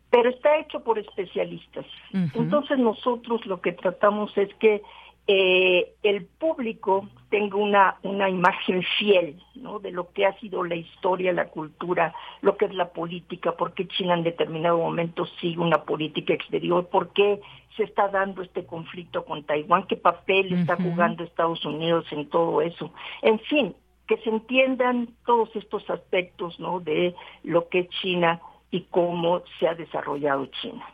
pero está hecho por especialistas. Entonces nosotros lo que tratamos es que eh, el público tenga una, una imagen fiel ¿no? de lo que ha sido la historia, la cultura, lo que es la política, por qué China en determinado momento sigue una política exterior, por qué se está dando este conflicto con Taiwán, qué papel está jugando Estados Unidos en todo eso. En fin, que se entiendan todos estos aspectos ¿no? de lo que es China y cómo se ha desarrollado China.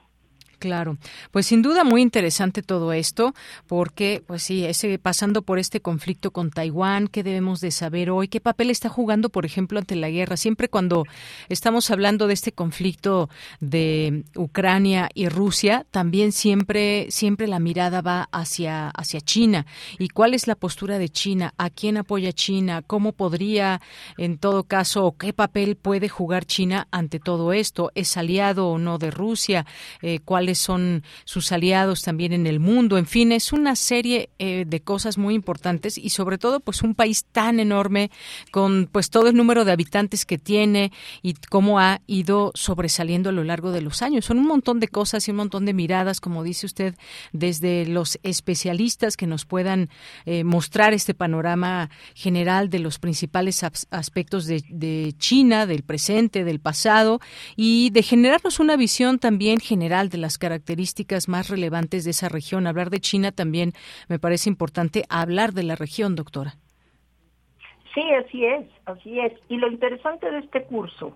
Claro, pues sin duda muy interesante todo esto, porque pues sí, ese pasando por este conflicto con Taiwán, qué debemos de saber hoy, qué papel está jugando, por ejemplo, ante la guerra. Siempre cuando estamos hablando de este conflicto de Ucrania y Rusia, también siempre siempre la mirada va hacia hacia China. Y cuál es la postura de China, a quién apoya China, cómo podría en todo caso qué papel puede jugar China ante todo esto, es aliado o no de Rusia, eh, cuál son sus aliados también en el mundo. En fin, es una serie eh, de cosas muy importantes y sobre todo pues un país tan enorme con pues todo el número de habitantes que tiene y cómo ha ido sobresaliendo a lo largo de los años. Son un montón de cosas y un montón de miradas, como dice usted, desde los especialistas que nos puedan eh, mostrar este panorama general de los principales aspectos de, de China, del presente, del pasado y de generarnos una visión también general de las características más relevantes de esa región. Hablar de China también me parece importante hablar de la región, doctora. Sí, así es, así es. Y lo interesante de este curso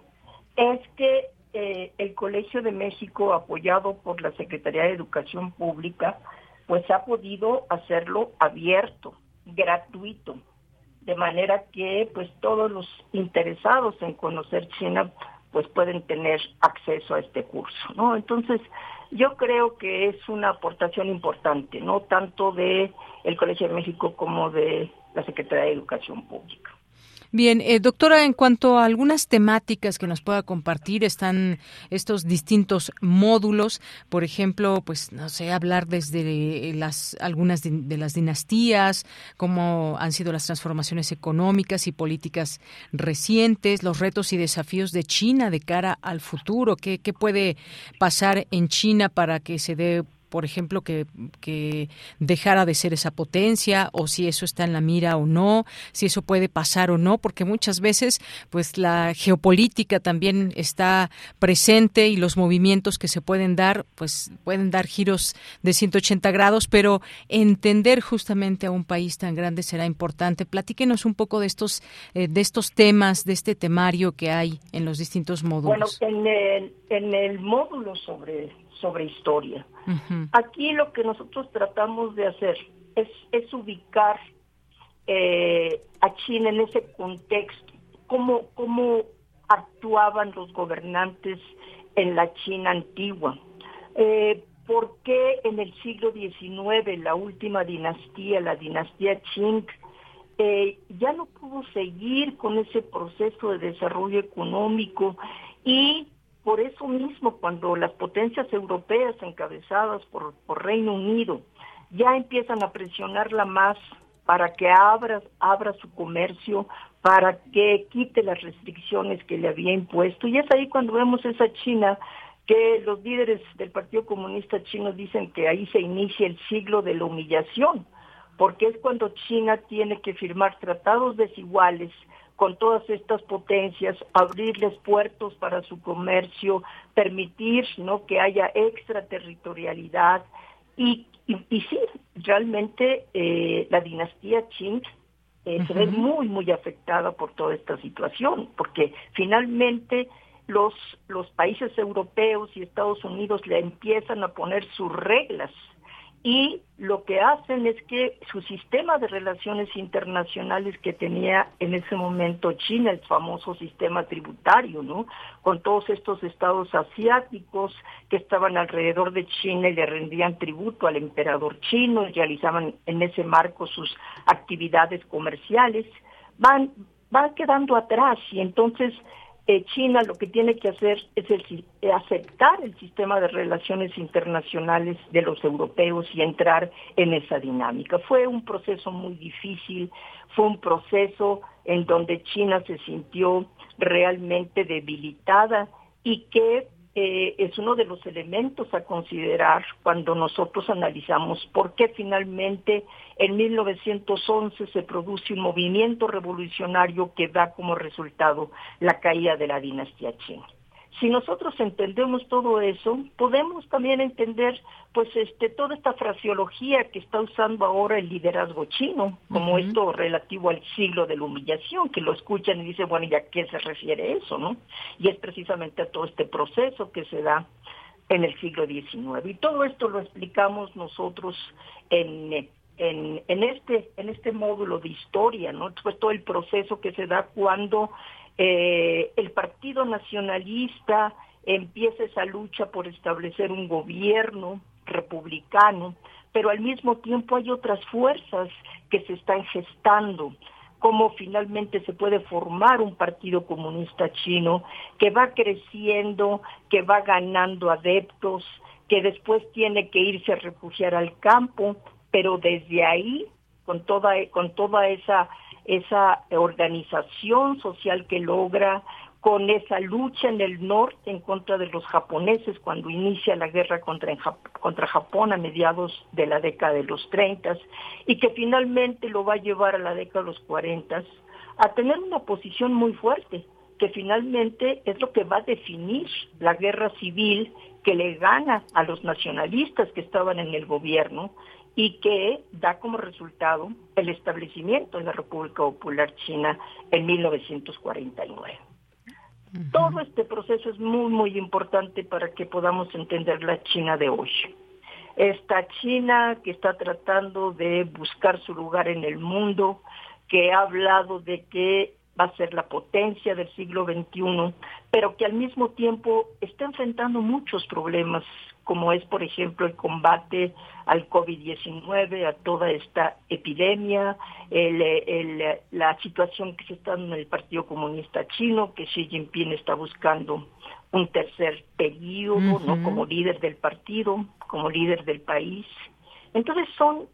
es que eh, el Colegio de México, apoyado por la Secretaría de Educación Pública, pues ha podido hacerlo abierto, gratuito, de manera que pues todos los interesados en conocer China pues pueden tener acceso a este curso, ¿no? Entonces, yo creo que es una aportación importante, no tanto de el Colegio de México como de la Secretaría de Educación Pública. Bien, eh, doctora, en cuanto a algunas temáticas que nos pueda compartir, están estos distintos módulos, por ejemplo, pues no sé, hablar desde las algunas de, las dinastías, cómo han sido las transformaciones económicas y políticas recientes, los retos y desafíos de China de cara al futuro, qué, qué puede pasar en China para que se dé por ejemplo, que, que dejara de ser esa potencia o si eso está en la mira o no, si eso puede pasar o no, porque muchas veces pues la geopolítica también está presente y los movimientos que se pueden dar pues pueden dar giros de 180 grados, pero entender justamente a un país tan grande será importante. Platíquenos un poco de estos eh, de estos temas, de este temario que hay en los distintos módulos. Bueno, en el, en el módulo sobre sobre historia. Aquí lo que nosotros tratamos de hacer es, ubicar eh, a China en ese contexto, cómo, cómo actuaban los gobernantes en la China antigua. Eh, ¿Por qué en el siglo XIX, la última dinastía, la dinastía Qing, eh, ya no pudo seguir con ese proceso de desarrollo económico y por eso mismo cuando las potencias europeas encabezadas por, Reino Unido ya empiezan a presionarla más para que abra, abra su comercio, para que quite las restricciones que le había impuesto. Y es ahí cuando vemos esa China que los líderes del Partido Comunista Chino dicen que ahí se inicia el siglo de la humillación, porque es cuando China tiene que firmar tratados desiguales con todas estas potencias, abrirles puertos para su comercio, permitir ¿no? que haya extraterritorialidad y, y, sí, realmente eh, la dinastía Qing eh, se ve muy, muy afectada por toda esta situación, porque finalmente los, los países europeos y Estados Unidos le empiezan a poner sus reglas y lo que hacen es que su sistema de relaciones internacionales que tenía en ese momento China, el famoso sistema tributario, ¿no? Con todos estos estados asiáticos que estaban alrededor de China y le rendían tributo al emperador chino realizaban en ese marco sus actividades comerciales, van, van quedando atrás y entonces China lo que tiene que hacer es eh, aceptar el sistema de relaciones internacionales de los europeos y entrar en esa dinámica. Fue un proceso muy difícil, fue un proceso en donde China se sintió realmente debilitada y que eh, es uno de los elementos a considerar cuando nosotros analizamos por qué finalmente en 1911 se produce un movimiento revolucionario que da como resultado la caída de la dinastía china si nosotros entendemos todo eso, podemos también entender pues este toda esta fraseología que está usando ahora el liderazgo chino, como esto relativo al siglo de la humillación, que lo escuchan y dicen, bueno, ¿y a qué se refiere eso, no? Y es precisamente a todo este proceso que se da en el siglo XIX. Y todo esto lo explicamos nosotros en en, en este en este módulo de historia, ¿no? Pues todo el proceso que se da cuando eh, el Partido Nacionalista empieza esa lucha por establecer un gobierno republicano, pero al mismo tiempo hay otras fuerzas que se están gestando, cómo finalmente se puede formar un partido comunista chino que va creciendo, que va ganando adeptos, que después tiene que irse a refugiar al campo, pero desde ahí, con toda, con toda esa esa organización social que logra con esa lucha en el norte en contra de los japoneses cuando inicia la guerra contra, contra Japón a mediados de la década de los 30 y que finalmente lo va a llevar a la década de los 40 a tener una posición muy fuerte, que finalmente es lo que va a definir la guerra civil que le gana a los nacionalistas que estaban en el gobierno y que da como resultado el establecimiento de la República Popular China en 1949. Todo este proceso es muy, muy importante para que podamos entender la China de hoy. Esta China que está tratando de buscar su lugar en el mundo, que ha hablado de que va a ser la potencia del siglo XXI, pero que al mismo tiempo está enfrentando muchos problemas como es, por ejemplo, el combate al COVID-19, a toda esta epidemia, la situación que se está en el Partido Comunista Chino, que Xi Jinping está buscando un tercer periodo, ¿no? Como líder del partido, como líder del país. Entonces son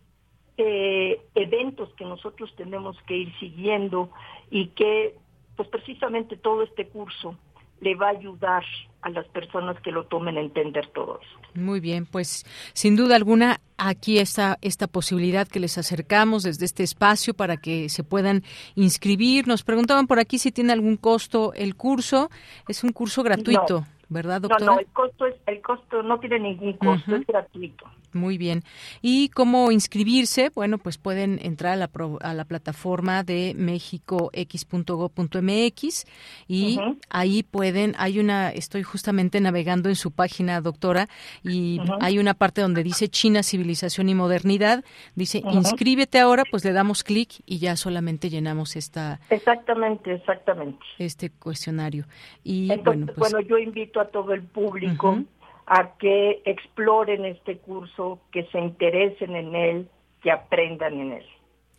eh, eventos que nosotros tenemos que ir siguiendo y que, pues precisamente todo este curso le va a ayudar a las personas que lo tomen a entender todo eso. Muy bien, pues sin duda alguna aquí está esta posibilidad que les acercamos desde este espacio para que se puedan inscribir. Nos preguntaban por aquí si tiene algún costo el curso. Es un curso gratuito, ¿verdad, doctora? No, no, el costo, es, el costo no tiene ningún costo, es gratuito. Muy bien. ¿Y cómo inscribirse? Bueno, pues pueden entrar a la, a la plataforma de mexicox.go.mx y ahí pueden, hay una, estoy justamente navegando en su página, doctora, y hay una parte donde dice China, civilización y modernidad. Dice, inscríbete ahora, pues le damos clic y ya solamente llenamos esta... Exactamente, exactamente. Este cuestionario. Y bueno, pues, bueno, yo invito a todo el público a que exploren este curso, que se interesen en él, que aprendan en él.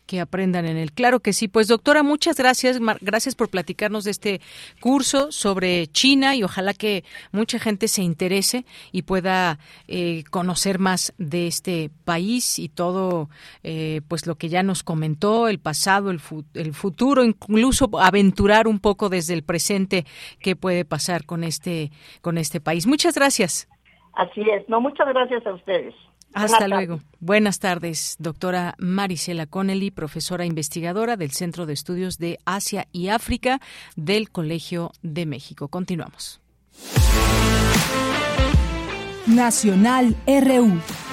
Que aprendan en él. Claro que sí. Pues doctora, muchas gracias. Gracias por platicarnos de este curso sobre China y ojalá que mucha gente se interese y pueda eh, conocer más de este país y todo, eh, pues lo que ya nos comentó, el pasado, el, el futuro, incluso aventurar un poco desde el presente qué puede pasar con este, con este país. Muchas gracias. Así es. No, muchas gracias a ustedes. Hasta luego. Buenas tardes, doctora Marisela Connelly, profesora investigadora del Centro de Estudios de Asia y África del Colegio de México. Continuamos. Nacional RU.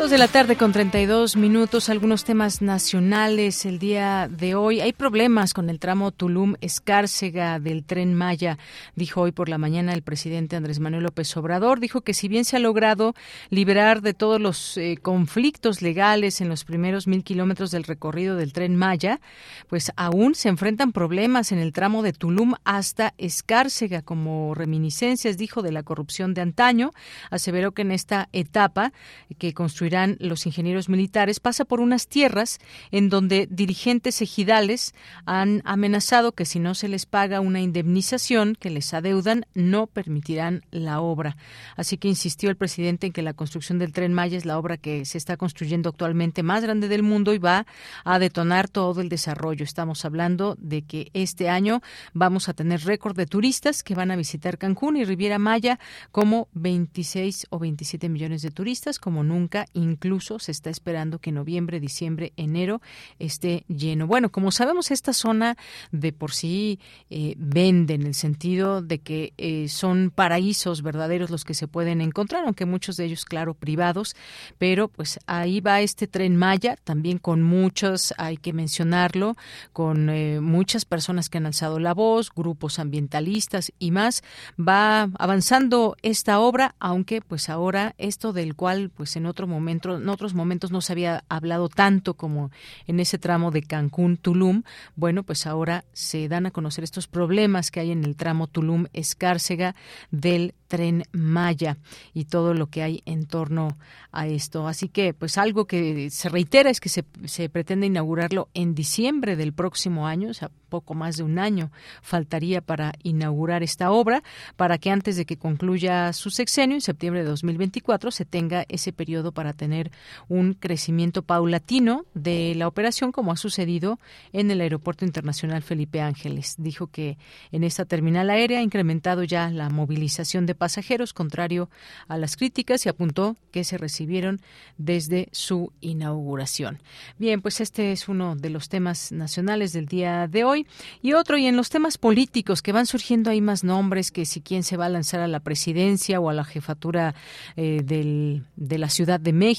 Dos de la tarde con 32 minutos, algunos temas nacionales el día de hoy. Hay problemas con el tramo Tulum-Escárcega del tren Maya, dijo hoy por la mañana el presidente Andrés Manuel López Obrador. Dijo que si bien se ha logrado liberar de todos los eh, conflictos legales en los primeros mil kilómetros del recorrido del tren Maya, pues aún se enfrentan problemas en el tramo de Tulum hasta Escárcega, como reminiscencias, dijo, de la corrupción de antaño. Aseveró que en esta etapa que construyó los ingenieros militares pasa por unas tierras en donde dirigentes ejidales han amenazado que si no se les paga una indemnización que les adeudan, no permitirán la obra. Así que insistió el presidente en que la construcción del tren Maya es la obra que se está construyendo actualmente más grande del mundo y va a detonar todo el desarrollo. Estamos hablando de que este año vamos a tener récord de turistas que van a visitar Cancún y Riviera Maya como 26 o 27 millones de turistas como nunca Incluso se está esperando que noviembre, diciembre, enero esté lleno. Bueno, como sabemos, esta zona de por sí eh, vende en el sentido de que eh, son paraísos verdaderos los que se pueden encontrar, aunque muchos de ellos, claro, privados, pero pues ahí va este tren Maya, también con muchos, hay que mencionarlo, con eh, muchas personas que han alzado la voz, grupos ambientalistas y más, va avanzando esta obra, aunque pues ahora esto del cual pues en otro momento en otros momentos no se había hablado tanto como en ese tramo de Cancún-Tulum. Bueno, pues ahora se dan a conocer estos problemas que hay en el tramo Tulum-Escárcega del tren Maya y todo lo que hay en torno a esto. Así que, pues algo que se reitera es que se, se pretende inaugurarlo en diciembre del próximo año, o sea, poco más de un año faltaría para inaugurar esta obra, para que antes de que concluya su sexenio, en septiembre de 2024, se tenga ese periodo para tener un crecimiento paulatino de la operación, como ha sucedido en el Aeropuerto Internacional Felipe Ángeles. Dijo que en esta terminal aérea ha incrementado ya la movilización de pasajeros, contrario a las críticas, y apuntó que se recibieron desde su inauguración. Bien, pues este es uno de los temas nacionales del día de hoy. Y otro, y en los temas políticos que van surgiendo hay más nombres que si quién se va a lanzar a la presidencia o a la jefatura eh, del, de la Ciudad de México.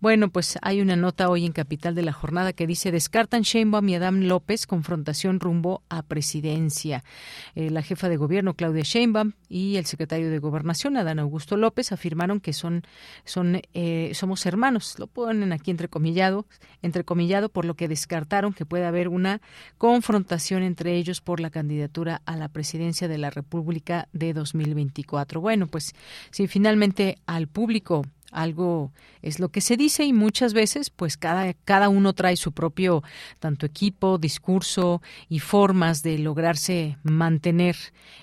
Bueno, pues hay una nota hoy en Capital de la Jornada que dice descartan Sheinbaum y Adam López confrontación rumbo a presidencia. Eh, la jefa de gobierno Claudia Sheinbaum y el secretario de Gobernación Adán Augusto López afirmaron que son, son eh, somos hermanos. Lo ponen aquí entrecomillado, entrecomillado por lo que descartaron que pueda haber una confrontación entre ellos por la candidatura a la presidencia de la República de 2024. Bueno, pues si finalmente al público algo es lo que se dice y muchas veces pues cada, cada uno trae su propio tanto equipo, discurso y formas de lograrse mantener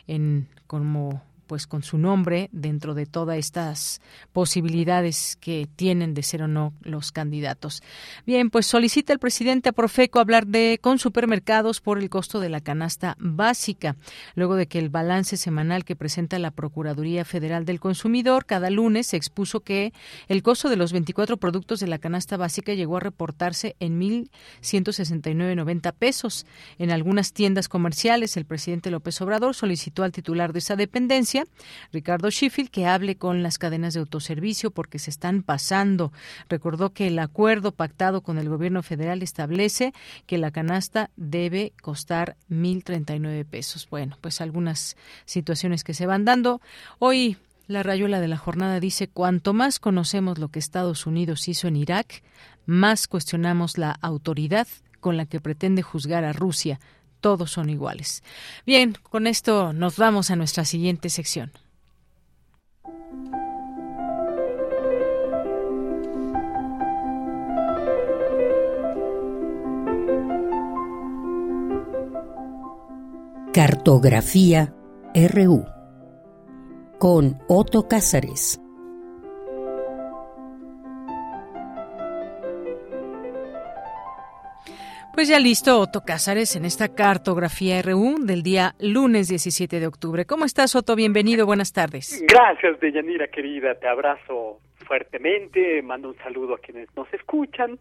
en como pues con su nombre dentro de todas estas posibilidades que tienen de ser o no los candidatos. Bien, pues solicita el presidente a Profeco hablar de con supermercados por el costo de la canasta básica, luego de que el balance semanal que presenta la Procuraduría Federal del Consumidor cada lunes se expuso que el costo de los 24 productos de la canasta básica llegó a reportarse en 1.169.90 pesos. En algunas tiendas comerciales, el presidente López Obrador solicitó al titular de esa dependencia, Ricardo Sheffield, que hable con las cadenas de autoservicio porque se están pasando. Recordó que el acuerdo pactado con el gobierno federal establece que la canasta debe costar 1.039 pesos. Bueno, pues algunas situaciones que se van dando. Hoy la rayuela de la jornada dice, cuanto más conocemos lo que Estados Unidos hizo en Irak, más cuestionamos la autoridad con la que pretende juzgar a Rusia. Todos son iguales. Bien, con esto nos vamos a nuestra siguiente sección. Cartografía RU con Otto Cázares. Pues ya listo, Otto Cázares, en esta cartografía RU del día lunes 17 de octubre. ¿Cómo estás, Otto? Bienvenido, buenas tardes. Gracias, Deyanira, querida. Te abrazo fuertemente, mando un saludo a quienes nos escuchan.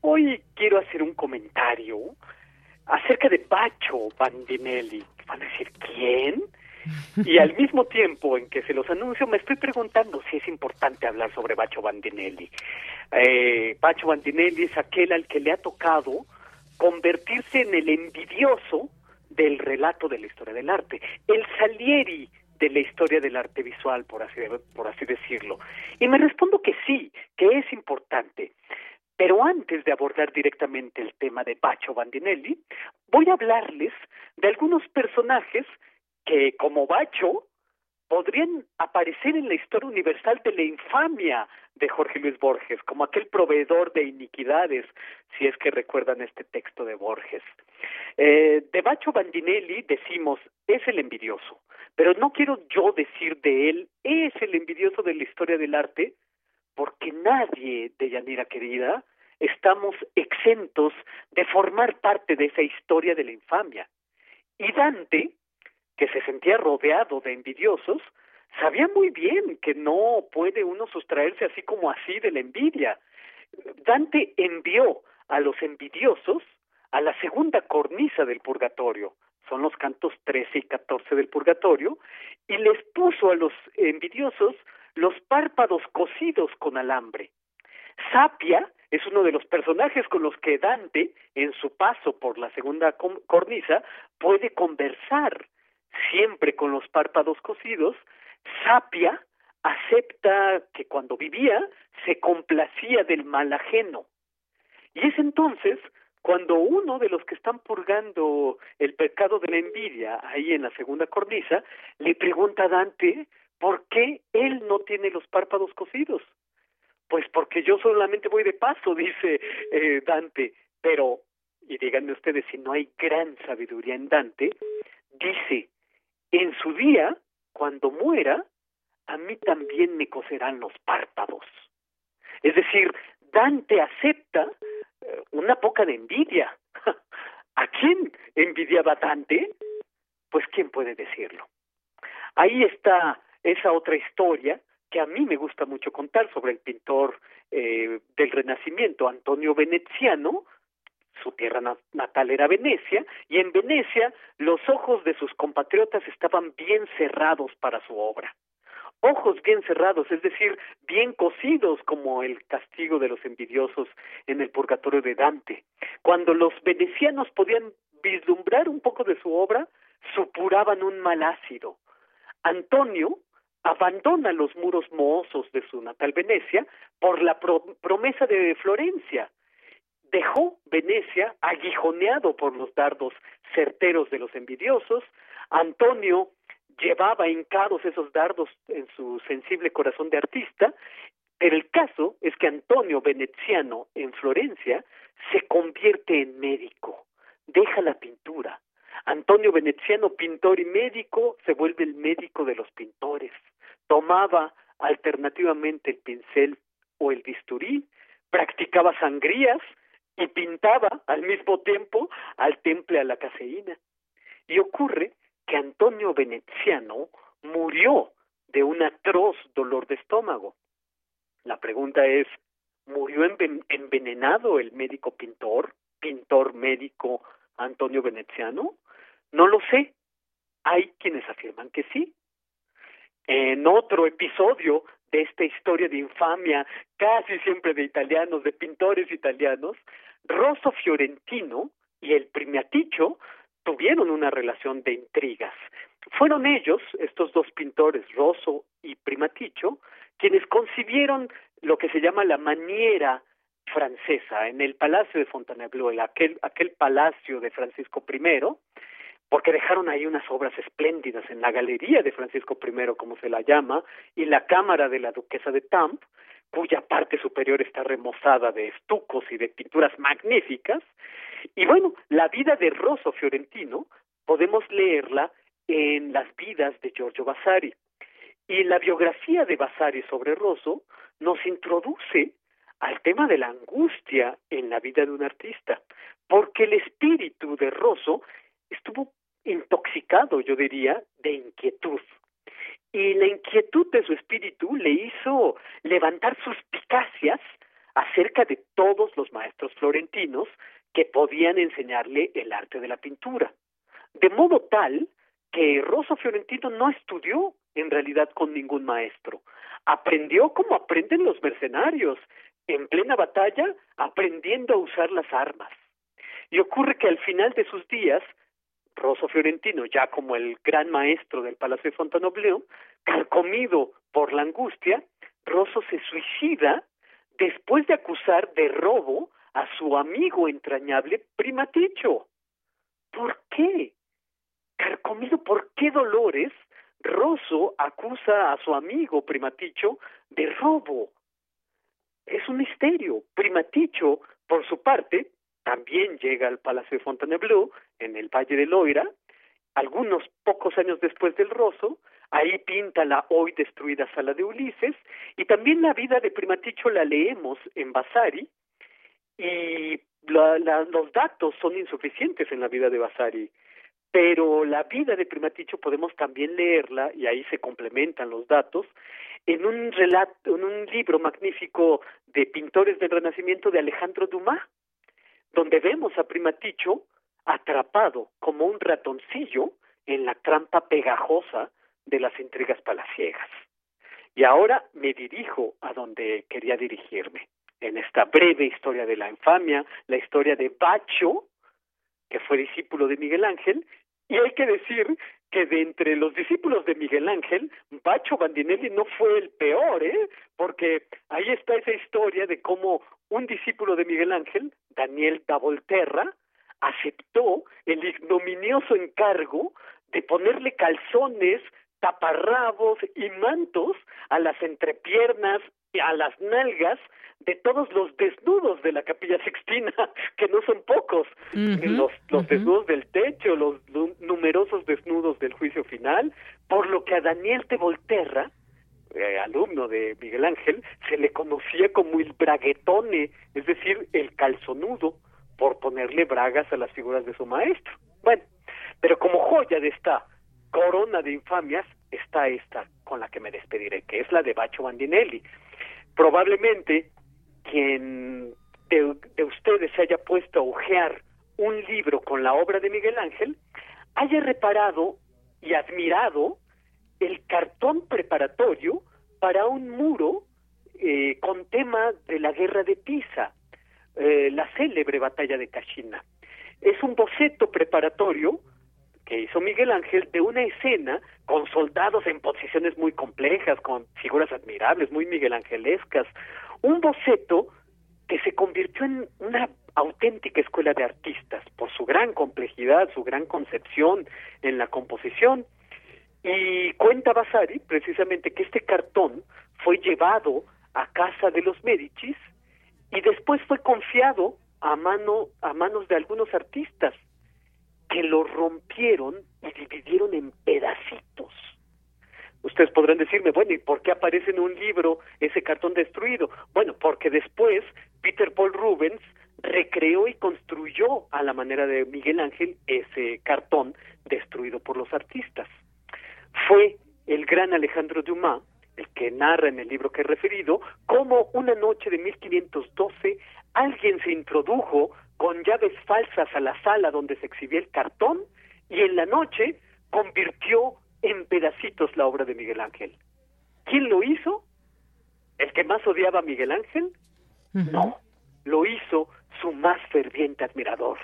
Hoy quiero hacer un comentario acerca de Pacho Bandinelli. ¿Van a decir quién? Y al mismo tiempo en que se los anuncio, me estoy preguntando si es importante hablar sobre Bacho Bandinelli. Eh, Bacho Bandinelli es aquel al que le ha tocado convertirse en el envidioso del relato de la historia del arte, el Salieri de la historia del arte visual, por así, por así decirlo. Y me respondo que sí, que es importante. Pero antes de abordar directamente el tema de Bacho Bandinelli, voy a hablarles de algunos personajes que, como Bacho, podrían aparecer en la historia universal de la infamia de Jorge Luis Borges, como aquel proveedor de iniquidades, si es que recuerdan este texto de Borges. Eh, de Bacho Bandinelli decimos, es el envidioso, pero no quiero yo decir de él, es el envidioso de la historia del arte, porque nadie, de Yanira querida, estamos exentos de formar parte de esa historia de la infamia. Y Dante, que se sentía rodeado de envidiosos, sabía muy bien que no puede uno sustraerse así como así de la envidia. Dante envió a los envidiosos a la segunda cornisa del purgatorio, son los cantos 13 y 14 del purgatorio, y les puso a los envidiosos los párpados cosidos con alambre. Sapia es uno de los personajes con los que Dante, en su paso por la segunda cornisa, puede conversar siempre con los párpados cosidos, Sapia acepta que cuando vivía se complacía del mal ajeno. Y es entonces cuando uno de los que están purgando el pecado de la envidia, ahí en la segunda cornisa, le pregunta a Dante por qué él no tiene los párpados cosidos. Pues porque yo solamente voy de paso, dice eh, Dante, pero, y díganme ustedes si no hay gran sabiduría en Dante, dice, en su día, cuando muera, a mí también me coserán los párpados. Es decir, Dante acepta eh, una poca de envidia. ¿A quién envidiaba Dante? Pues quién puede decirlo. Ahí está esa otra historia que a mí me gusta mucho contar sobre el pintor eh, del Renacimiento, Antonio Veneziano, su tierra natal era Venecia, y en Venecia los ojos de sus compatriotas estaban bien cerrados para su obra. Ojos bien cerrados, es decir, bien cosidos como el castigo de los envidiosos en el purgatorio de Dante. Cuando los venecianos podían vislumbrar un poco de su obra, supuraban un mal ácido. Antonio abandona los muros mohosos de su natal Venecia por la promesa de Florencia, dejó Venecia aguijoneado por los dardos certeros de los envidiosos. Antonio llevaba hincados esos dardos en su sensible corazón de artista, pero el caso es que Antonio Veneziano en Florencia se convierte en médico, deja la pintura, Antonio Veneziano, pintor y médico, se vuelve el médico de los pintores. Tomaba alternativamente el pincel o el bisturí, practicaba sangrías y pintaba al mismo tiempo al temple a la caseína. Y ocurre que Antonio Veneziano murió de un atroz dolor de estómago. La pregunta es, ¿murió envenenado el médico pintor, pintor médico Antonio Veneziano? No lo sé. Hay quienes afirman que sí. En otro episodio de esta historia de infamia, casi siempre de italianos, de pintores italianos, Rosso Fiorentino y el Primaticho tuvieron una relación de intrigas. Fueron ellos, estos dos pintores, Rosso y Primaticho, quienes concibieron lo que se llama la maniera francesa en el Palacio de Fontainebleau, aquel, aquel palacio de Francisco I, porque dejaron ahí unas obras espléndidas en la galería de Francisco I, como se la llama, y la cámara de la duquesa de Tamp, cuya parte superior está remozada de estucos y de pinturas magníficas. Y bueno, la vida de Rosso Fiorentino podemos leerla en las vidas de Giorgio Vasari. Y la biografía de Vasari sobre Rosso nos introduce al tema de la angustia en la vida de un artista, porque el espíritu de Rosso estuvo intoxicado, yo diría, de inquietud. Y la inquietud de su espíritu le hizo levantar suspicacias acerca de todos los maestros florentinos que podían enseñarle el arte de la pintura. De modo tal que Rosso Fiorentino no estudió en realidad con ningún maestro. Aprendió como aprenden los mercenarios, en plena batalla, aprendiendo a usar las armas. Y ocurre que al final de sus días, Rosso Fiorentino, ya como el gran maestro del Palacio de Fontainebleau, carcomido por la angustia, Rosso se suicida después de acusar de robo a su amigo entrañable Primaticho. ¿Por qué? Carcomido por qué dolores, Rosso acusa a su amigo Primaticho de robo. Es un misterio. Primaticho, por su parte, también llega al Palacio de Fontainebleau, en el Valle de Loira, algunos pocos años después del Rosso, ahí pinta la hoy destruida sala de Ulises, y también la vida de Primaticho la leemos en Vasari, y los datos son insuficientes en la vida de Vasari, pero la vida de Primaticho podemos también leerla, y ahí se complementan los datos, en un relato, en un libro magnífico de pintores del Renacimiento de Alejandro Dumas, donde vemos a Primaticho atrapado como un ratoncillo en la trampa pegajosa de las intrigas palaciegas. Y ahora me dirijo a donde quería dirigirme, en esta breve historia de la infamia, la historia de Bacho, que fue discípulo de Miguel Ángel, y hay que decir que de entre los discípulos de Miguel Ángel, Bacho Bandinelli no fue el peor, ¿eh? Porque ahí está esa historia de cómo un discípulo de Miguel Ángel, Daniel da Volterra, aceptó el ignominioso encargo de ponerle calzones, taparrabos y mantos a las entrepiernas y a las nalgas de todos los desnudos de la capilla sixtina, que no son pocos, los, los desnudos del techo, los numerosos desnudos del juicio final, por lo que a Daniel de Volterra, eh, alumno de Miguel Ángel, se le conocía como el braguetone, es decir, el calzonudo, por ponerle bragas a las figuras de su maestro. Bueno, pero como joya de esta corona de infamias está esta con la que me despediré, que es la de Bacho Bandinelli. Probablemente quien de, de ustedes se haya puesto a hojear un libro con la obra de Miguel Ángel haya reparado y admirado el cartón preparatorio para un muro eh, con tema de la guerra de Pisa, eh, la célebre batalla de Cachina. Es un boceto preparatorio que hizo Miguel Ángel de una escena con soldados en posiciones muy complejas, con figuras admirables, muy miguelangelescas, un boceto que se convirtió en una auténtica escuela de artistas por su gran complejidad, su gran concepción en la composición. Y cuenta Vasari precisamente que este cartón fue llevado a casa de los Medicis y después fue confiado a mano a manos de algunos artistas que lo rompieron y dividieron en pedacitos. Ustedes podrán decirme, bueno, ¿y por qué aparece en un libro ese cartón destruido? Bueno, porque después Peter Paul Rubens recreó y construyó a la manera de Miguel Ángel ese cartón destruido por los artistas. Fue el gran Alejandro Dumas el que narra en el libro que he referido, cómo una noche de 1512 alguien se introdujo con llaves falsas a la sala donde se exhibía el cartón y en la noche convirtió en pedacitos la obra de Miguel Ángel. ¿Quién lo hizo? ¿El que más odiaba a Miguel Ángel? No, lo hizo su más ferviente admirador,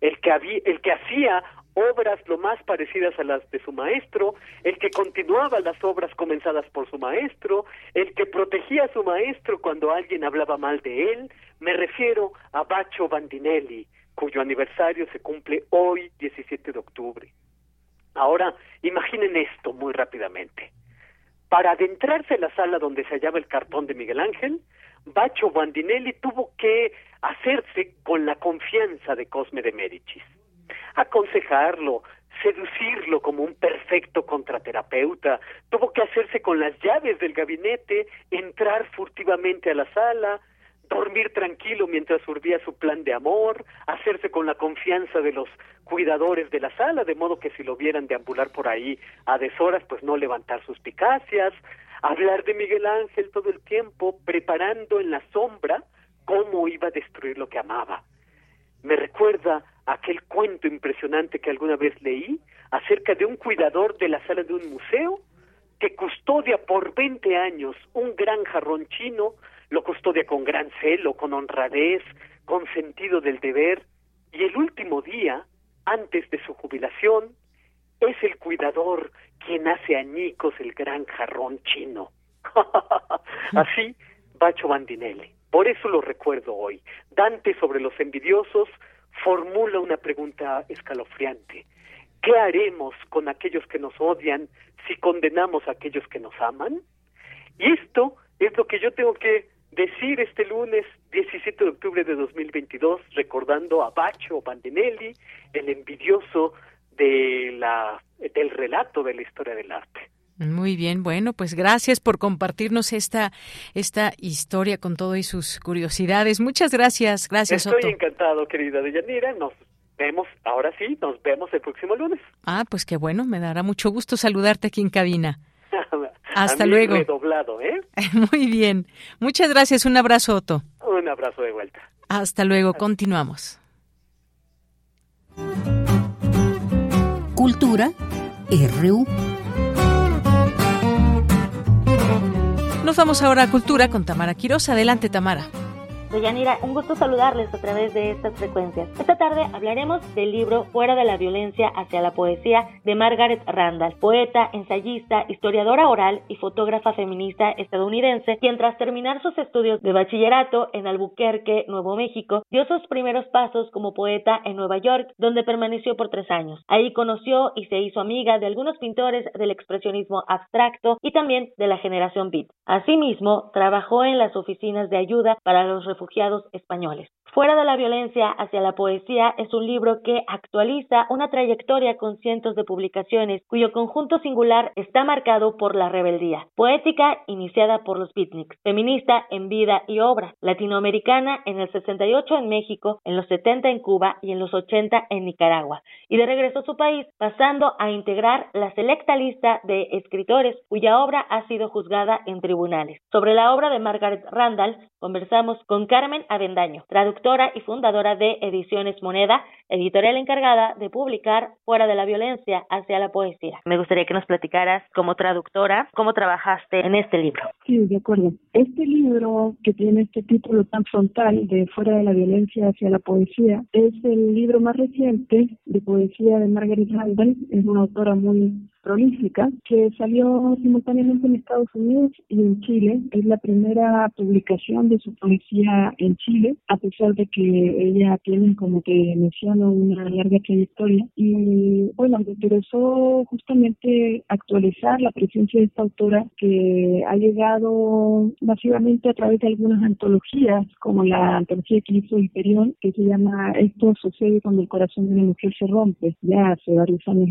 el que, había, el que hacía obras lo más parecidas a las de su maestro, el que continuaba las obras comenzadas por su maestro, el que protegía a su maestro cuando alguien hablaba mal de él, me refiero a Bacho Bandinelli, cuyo aniversario se cumple hoy, 17 de octubre. Ahora, imaginen esto muy rápidamente. Para adentrarse en la sala donde se hallaba el cartón de Miguel Ángel, Bacho Bandinelli tuvo que hacerse con la confianza de Cosme de Médicis aconsejarlo, seducirlo como un perfecto contraterapeuta, tuvo que hacerse con las llaves del gabinete, entrar furtivamente a la sala, dormir tranquilo mientras urdía su plan de amor, hacerse con la confianza de los cuidadores de la sala, de modo que si lo vieran deambular por ahí a deshoras, pues no levantar sus picacias, hablar de Miguel Ángel todo el tiempo, preparando en la sombra cómo iba a destruir lo que amaba. Me recuerda aquel cuento impresionante que alguna vez leí acerca de un cuidador de la sala de un museo que custodia por 20 años un gran jarrón chino, lo custodia con gran celo, con honradez, con sentido del deber, y el último día, antes de su jubilación, es el cuidador quien hace añicos el gran jarrón chino. Así, Bacho Bandinelli. Por eso lo recuerdo hoy. Dante sobre los envidiosos formula una pregunta escalofriante. ¿Qué haremos con aquellos que nos odian si condenamos a aquellos que nos aman? Y esto es lo que yo tengo que decir este lunes 17 de octubre de 2022, recordando a Bacho Bandinelli, el envidioso de la, del relato de la historia del arte. Muy bien, bueno, pues gracias por compartirnos esta, esta historia con todo y sus curiosidades. Muchas gracias, gracias. Estoy encantado, querida Deyanira. Nos vemos, ahora sí, nos vemos el próximo lunes. Ah, pues qué bueno, me dará mucho gusto saludarte aquí en cabina. Hasta luego. ¿eh? Muy bien. Muchas gracias. Un abrazo, Otto. Un abrazo de vuelta. Hasta luego. Continuamos. Cultura RU. Nos vamos ahora a Cultura con Tamara Quiroz. Adelante, Tamara. Deyanira, un gusto saludarles a través de estas frecuencias. Esta tarde hablaremos del libro Fuera de la violencia hacia la poesía de Margaret Randall, poeta, ensayista, historiadora oral y fotógrafa feminista estadounidense, quien tras terminar sus estudios de bachillerato en Albuquerque, Nuevo México, dio sus primeros pasos como poeta en Nueva York, donde permaneció por tres años. Ahí conoció y se hizo amiga de algunos pintores del expresionismo abstracto y también de la generación beat. Asimismo, trabajó en las oficinas de ayuda para los refugiados refugiados españoles. Fuera de la violencia hacia la poesía es un libro que actualiza una trayectoria con cientos de publicaciones cuyo conjunto singular está marcado por la rebeldía, poética iniciada por los beatniks, feminista en vida y obra, latinoamericana en el 68 en México, en los 70 en Cuba y en los 80 en Nicaragua, y de regreso a su país pasando a integrar la selecta lista de escritores cuya obra ha sido juzgada en tribunales. Sobre la obra de Margaret Randall conversamos con Carmen Avendaño, traductora y fundadora de Ediciones Moneda, editorial encargada de publicar Fuera de la Violencia hacia la Poesía. Me gustaría que nos platicaras como traductora cómo trabajaste en este libro. Sí, de acuerdo. Este libro que tiene este título tan frontal de Fuera de la Violencia hacia la Poesía es el libro más reciente de poesía de Margaret Randall. Es una autora muy prolífica que salió simultáneamente en Estados Unidos y en Chile. Es la primera publicación de su poesía en Chile, a pesar de que ella tiene, como te menciono, una larga trayectoria. Y bueno, me interesó justamente actualizar la presencia de esta autora que ha llegado masivamente a través de algunas antologías, como la antología que hizo Hiperión, que se llama Esto sucede cuando el corazón de una mujer se rompe, ya hace varios años,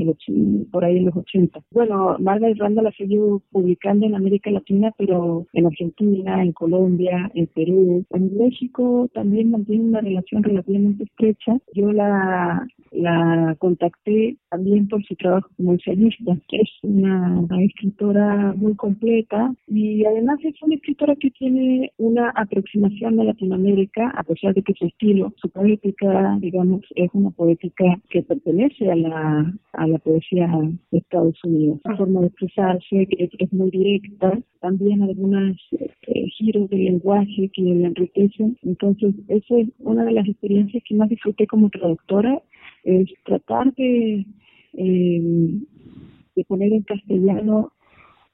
por ahí en los 80. Bueno, Margaret Randall ha seguido publicando en América Latina, pero en Argentina, en Colombia, en Perú, en México también mantiene una relación relativamente estrecha. Yo la, la contacté también por su trabajo como ensayista. Es una, escritora muy completa y además es una escritora que tiene una aproximación a Latinoamérica, a pesar de que su estilo, su poética, digamos, es una poética que pertenece a la, a la poesía de Estados Unidos. Su forma de expresarse que es, muy directa, también algunos eh, giros de lenguaje que le enriquecen. Entonces, esa es una de las experiencias que más disfruté como traductora, es tratar de, eh, de poner en castellano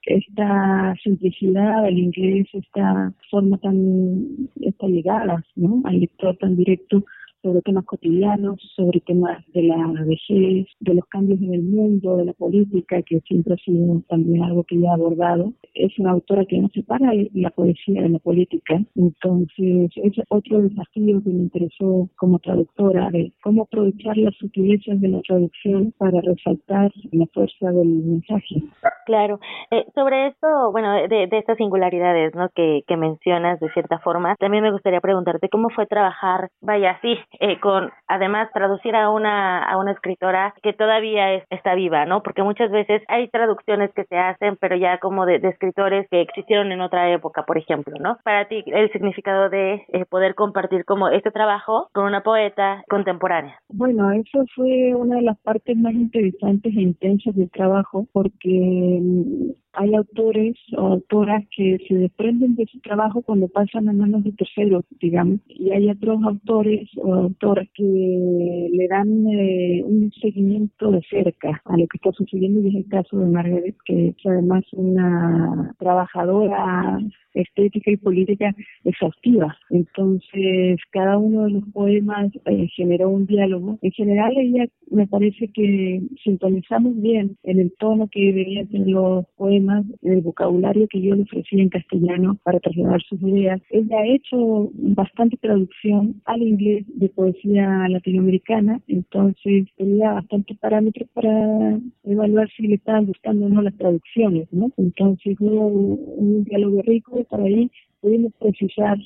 esta simplicidad del inglés, esta forma tan, esta llegada ¿no? al lector tan directo sobre temas cotidianos, sobre temas de la vejez, de los cambios en el mundo, de la política, que siempre ha sido también algo que ya ha abordado. Es una autora que no separa la poesía de la política, entonces es otro desafío que me interesó como traductora, de cómo aprovechar las sutilezas de la traducción para resaltar la fuerza del mensaje. Claro. Eh, sobre esto, bueno, de, de, estas singularidades ¿no? que, que mencionas de cierta forma, también me gustaría preguntarte cómo fue trabajar, vaya, sí, eh, con además traducir a una, a una escritora que todavía está viva, ¿no? Porque muchas veces hay traducciones que se hacen, pero ya como de, escritores que existieron en otra época, por ejemplo, ¿no? Para ti, el significado de eh, poder compartir como este trabajo con una poeta contemporánea. Bueno, eso fue una de las partes más interesantes e intensas del trabajo, porque hay autores o autoras que se desprenden de su trabajo cuando pasan a manos de terceros, digamos, y hay otros autores o autoras que le dan eh, un seguimiento de cerca a lo que está sucediendo y es el caso de Margaret, que es además una trabajadora estética y política exhaustiva. Entonces, cada uno de los poemas eh, generó un diálogo. En general, ella me parece que sintonizamos bien en el tono que deberían tener los poemas, el vocabulario que yo le ofrecí en castellano para trasladar sus ideas. Ella ha hecho bastante traducción al inglés de poesía latinoamericana, entonces tenía bastantes parámetros para evaluar si le estaban gustando o no las traducciones, ¿no? Entonces hubo un diálogo rico para ahí pudimos precisar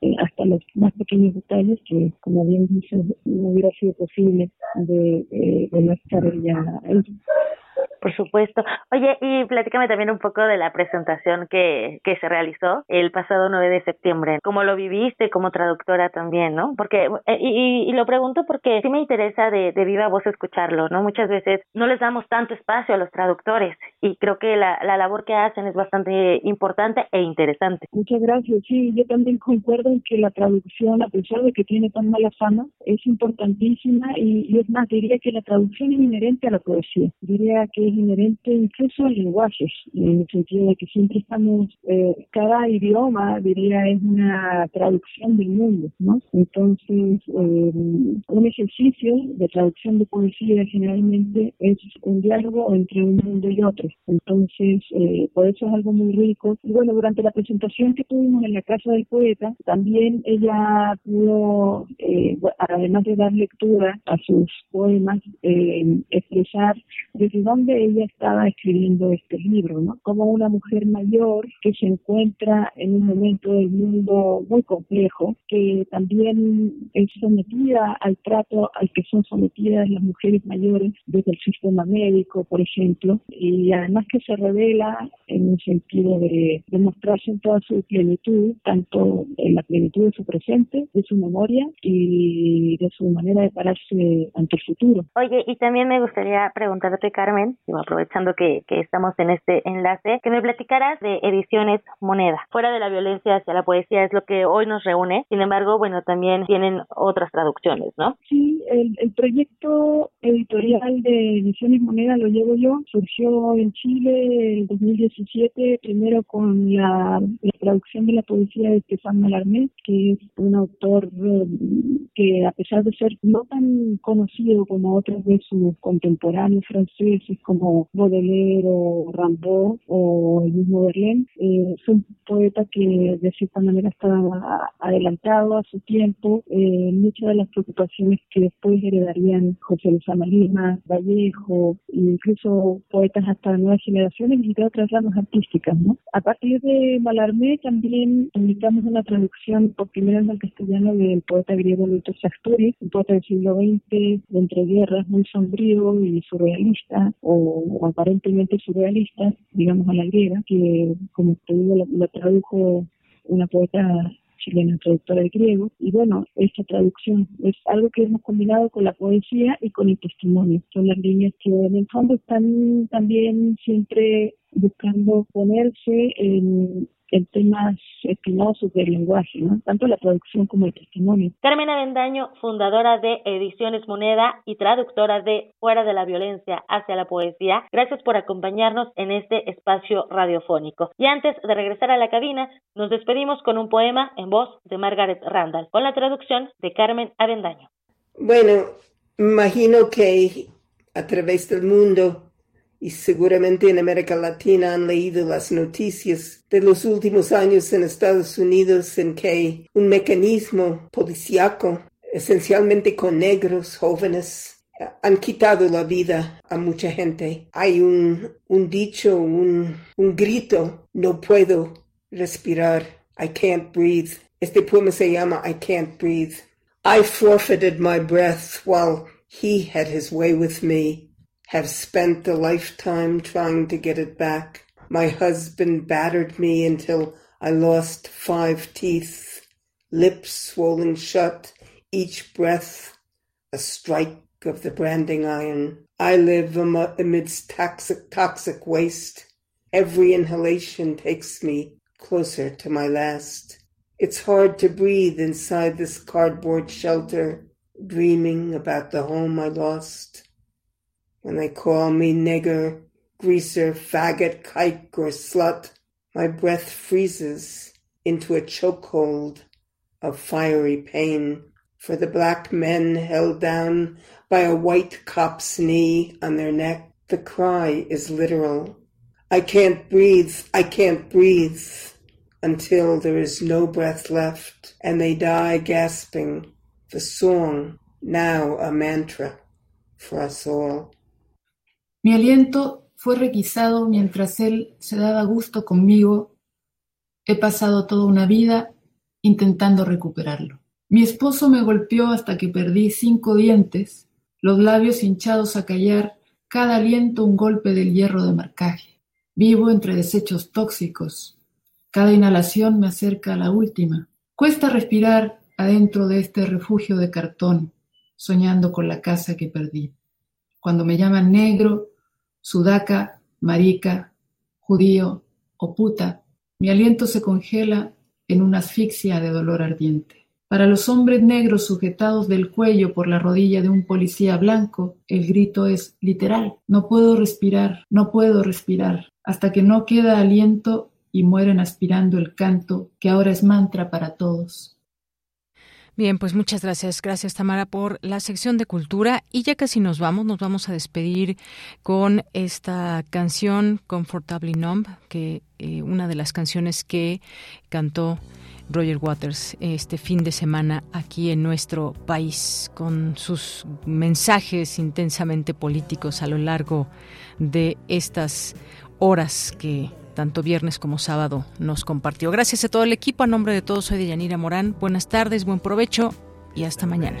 eh, hasta los más pequeños detalles que, como bien dices, no hubiera sido posible de, de, de no estar ella. Por supuesto. Oye, y platícame también un poco de la presentación que, que se realizó el pasado 9 de septiembre. ¿Cómo lo viviste como traductora también, no? Porque, eh, y, y, lo pregunto porque sí me interesa de, de, viva voz escucharlo, ¿no? Muchas veces no les damos tanto espacio a los traductores y creo que la, la labor que hacen es bastante importante e interesante. Muchas gracias. Sí, yo también concuerdo en que la traducción, a pesar de que tiene tan mala fama, es importantísima y, y es más, diría que la traducción es inherente a la poesía. Diría que es inherente incluso al lenguaje, en el sentido de que siempre estamos, eh, cada idioma, diría, es una traducción del mundo, ¿no? Entonces, eh, un ejercicio de traducción de poesía generalmente es un diálogo entre un mundo y otro. Entonces, eh, por eso es algo muy rico. Y bueno, durante la presentación que tuvimos en la Casa del Poeta, también ella pudo, además de dar lectura a sus poemas, expresar desde dónde ella estaba escribiendo este libro, ¿no? Como una mujer mayor que se encuentra en un momento del mundo muy complejo, que también es sometida al trato al que son sometidas las mujeres mayores desde el sistema médico, por ejemplo, y además que se revela en un sentido de, demostrarse en toda su plenitud, tanto en la plenitud de su presente, de su memoria y de su manera de pararse ante el futuro. Oye, y también me gustaría preguntarte, Carmen, rapidísimo, aprovechando que, que estamos en este enlace, que me platicaras de Ediciones Moneda. Fuera de la violencia hacia la poesía es lo que hoy nos reúne, sin embargo, bueno, también tienen otras traducciones, ¿no? Sí, el, el proyecto editorial de Ediciones Moneda lo llevo yo, surgió en Chile en 2017, primero con la, traducción de la poesía de Stefan Mallarmé, que es un autor eh, que a pesar de ser no tan conocido como otros de sus contemporáneos franceses como Baudelaire o Rimbaud o el mismo Verlaine, eh, es un poeta que de cierta manera está adelantado a su tiempo, eh, muchas de las preocupaciones que después heredarían José Luis Amalima, Vallejo, incluso poetas hasta nuevas generaciones y de otras ramas artísticas. ¿no? A partir de Malarmé también publicamos una traducción por primera vez al castellano del poeta griego Luis Sasturi, un poeta del siglo XX, de entreguerras, muy sombrío y surrealista, o, aparentemente surrealista, digamos a la griega, que como te digo, la tradujo una poeta chilena, traductora de griego. Y bueno, esta traducción es algo que hemos combinado con la poesía y con el testimonio. Son las líneas que en el fondo están también siempre buscando ponerse en, en temas espinosos del lenguaje, ¿no? tanto la traducción como el testimonio. Carmen Avendaño, fundadora de Ediciones Moneda y traductora de Fuera de la Violencia hacia la Poesía, gracias por acompañarnos en este espacio radiofónico. Y antes de regresar a la cabina, nos despedimos con un poema en voz de Margaret Randall, con la traducción de Carmen Avendaño. Bueno, imagino que a través del mundo y seguramente en América Latina han leído las noticias de los últimos años en Estados Unidos en que un mecanismo policíaco, esencialmente con negros jóvenes, han quitado la vida a mucha gente. Hay un, un dicho, un, un grito, no puedo respirar, I can't breathe. Este poema se llama I can't breathe. I forfeited my breath while he had his way with me. Have spent a lifetime trying to get it back. My husband battered me until I lost five teeth, lips swollen shut, each breath a strike of the branding iron. I live amidst toxic, toxic waste. Every inhalation takes me closer to my last. It's hard to breathe inside this cardboard shelter, dreaming about the home I lost. When they call me nigger, greaser, faggot, kike, or slut, my breath freezes into a chokehold of fiery pain. For the black men held down by a white cop's knee on their neck, the cry is literal. I can't breathe, I can't breathe, until there is no breath left, and they die gasping, the song now a mantra for us all. Mi aliento fue requisado mientras él se daba gusto conmigo. He pasado toda una vida intentando recuperarlo. Mi esposo me golpeó hasta que perdí cinco dientes, los labios hinchados a callar, cada aliento un golpe del hierro de marcaje. Vivo entre desechos tóxicos. Cada inhalación me acerca a la última. Cuesta respirar adentro de este refugio de cartón, soñando con la casa que perdí. Cuando me llaman negro, sudaca, marica, judío o puta, mi aliento se congela en una asfixia de dolor ardiente. Para los hombres negros sujetados del cuello por la rodilla de un policía blanco, el grito es literal. No puedo respirar, no puedo respirar, hasta que no queda aliento y mueren aspirando el canto que ahora es mantra para todos. Bien, pues muchas gracias. Gracias, Tamara, por la sección de cultura. Y ya casi nos vamos, nos vamos a despedir con esta canción, Comfortably Numb, que eh, una de las canciones que cantó Roger Waters este fin de semana aquí en nuestro país, con sus mensajes intensamente políticos a lo largo de estas horas que tanto viernes como sábado nos compartió. Gracias a todo el equipo, a nombre de todos soy Deyanira Morán. Buenas tardes, buen provecho y hasta mañana.